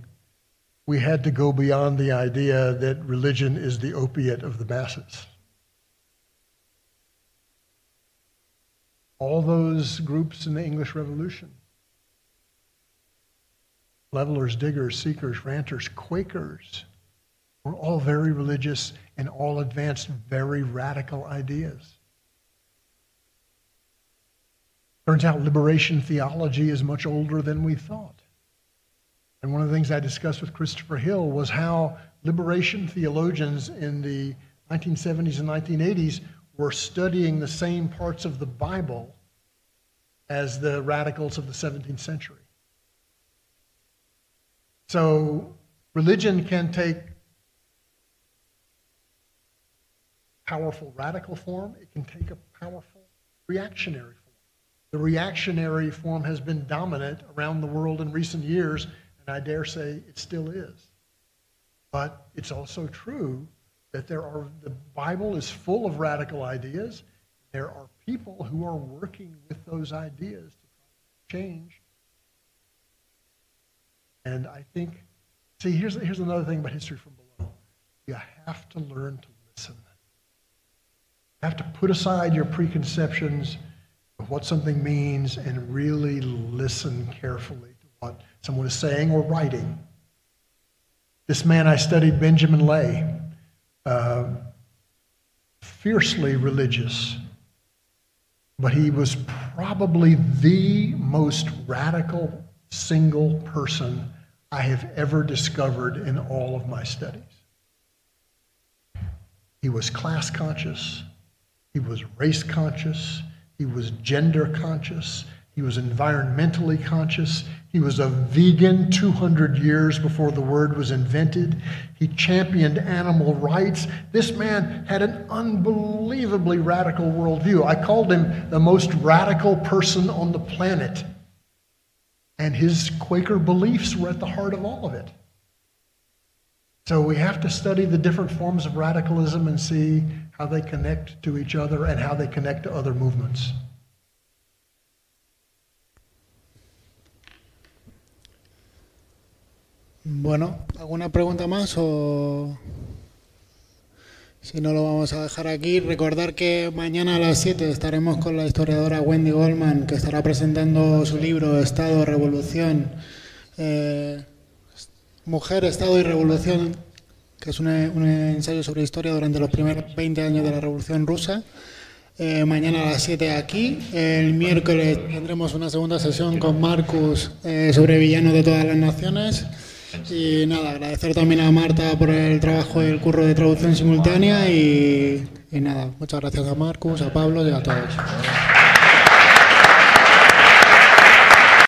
we had to go beyond the idea that religion is the opiate of the masses. All those groups in the English Revolution levelers, diggers, seekers, ranters, Quakers were all very religious and all advanced very radical ideas. Turns out liberation theology is much older than we thought. And one of the things I discussed with Christopher Hill was how liberation theologians in the 1970s and 1980s were studying the same parts of the Bible as the radicals of the 17th century. So religion can take powerful radical form, it can take a powerful reactionary form. The reactionary form has been dominant around the world in recent years, and I dare say it still is. But it's also true that there are the Bible is full of radical ideas. There are people who are working with those ideas to change. And I think, see, here's, here's another thing about history from below. You have to learn to have to put aside your preconceptions of what something means and really listen carefully to what someone is saying or writing. This man I studied, Benjamin Lay, uh, fiercely religious, but he was probably the most radical single person I have ever discovered in all of my studies. He was class conscious, he was race conscious, he was gender conscious, he was environmentally conscious, he was a vegan 200 years before the word was invented. He championed animal rights. This man had an unbelievably radical worldview. I called him the most radical person on the planet. And his Quaker beliefs were at the heart of all of it. So we have to study the different forms of radicalism and see how they connect to each other and how they connect to other movements. Bueno, ¿alguna pregunta más o si no lo vamos a dejar aquí? Recordar que mañana a las 7 estaremos con la historiadora Wendy Goldman que estará presentando su libro Estado, Revolución, eh, Mujer, Estado y Revolución que es un, un ensayo sobre historia durante los primeros 20 años de la Revolución Rusa. Eh, mañana a las 7 aquí. El miércoles tendremos una segunda sesión con Marcus eh, sobre villanos de todas las naciones. Y nada, agradecer también a Marta por el trabajo y el curro de traducción simultánea. Y, y nada, muchas gracias a Marcus, a Pablo y a todos.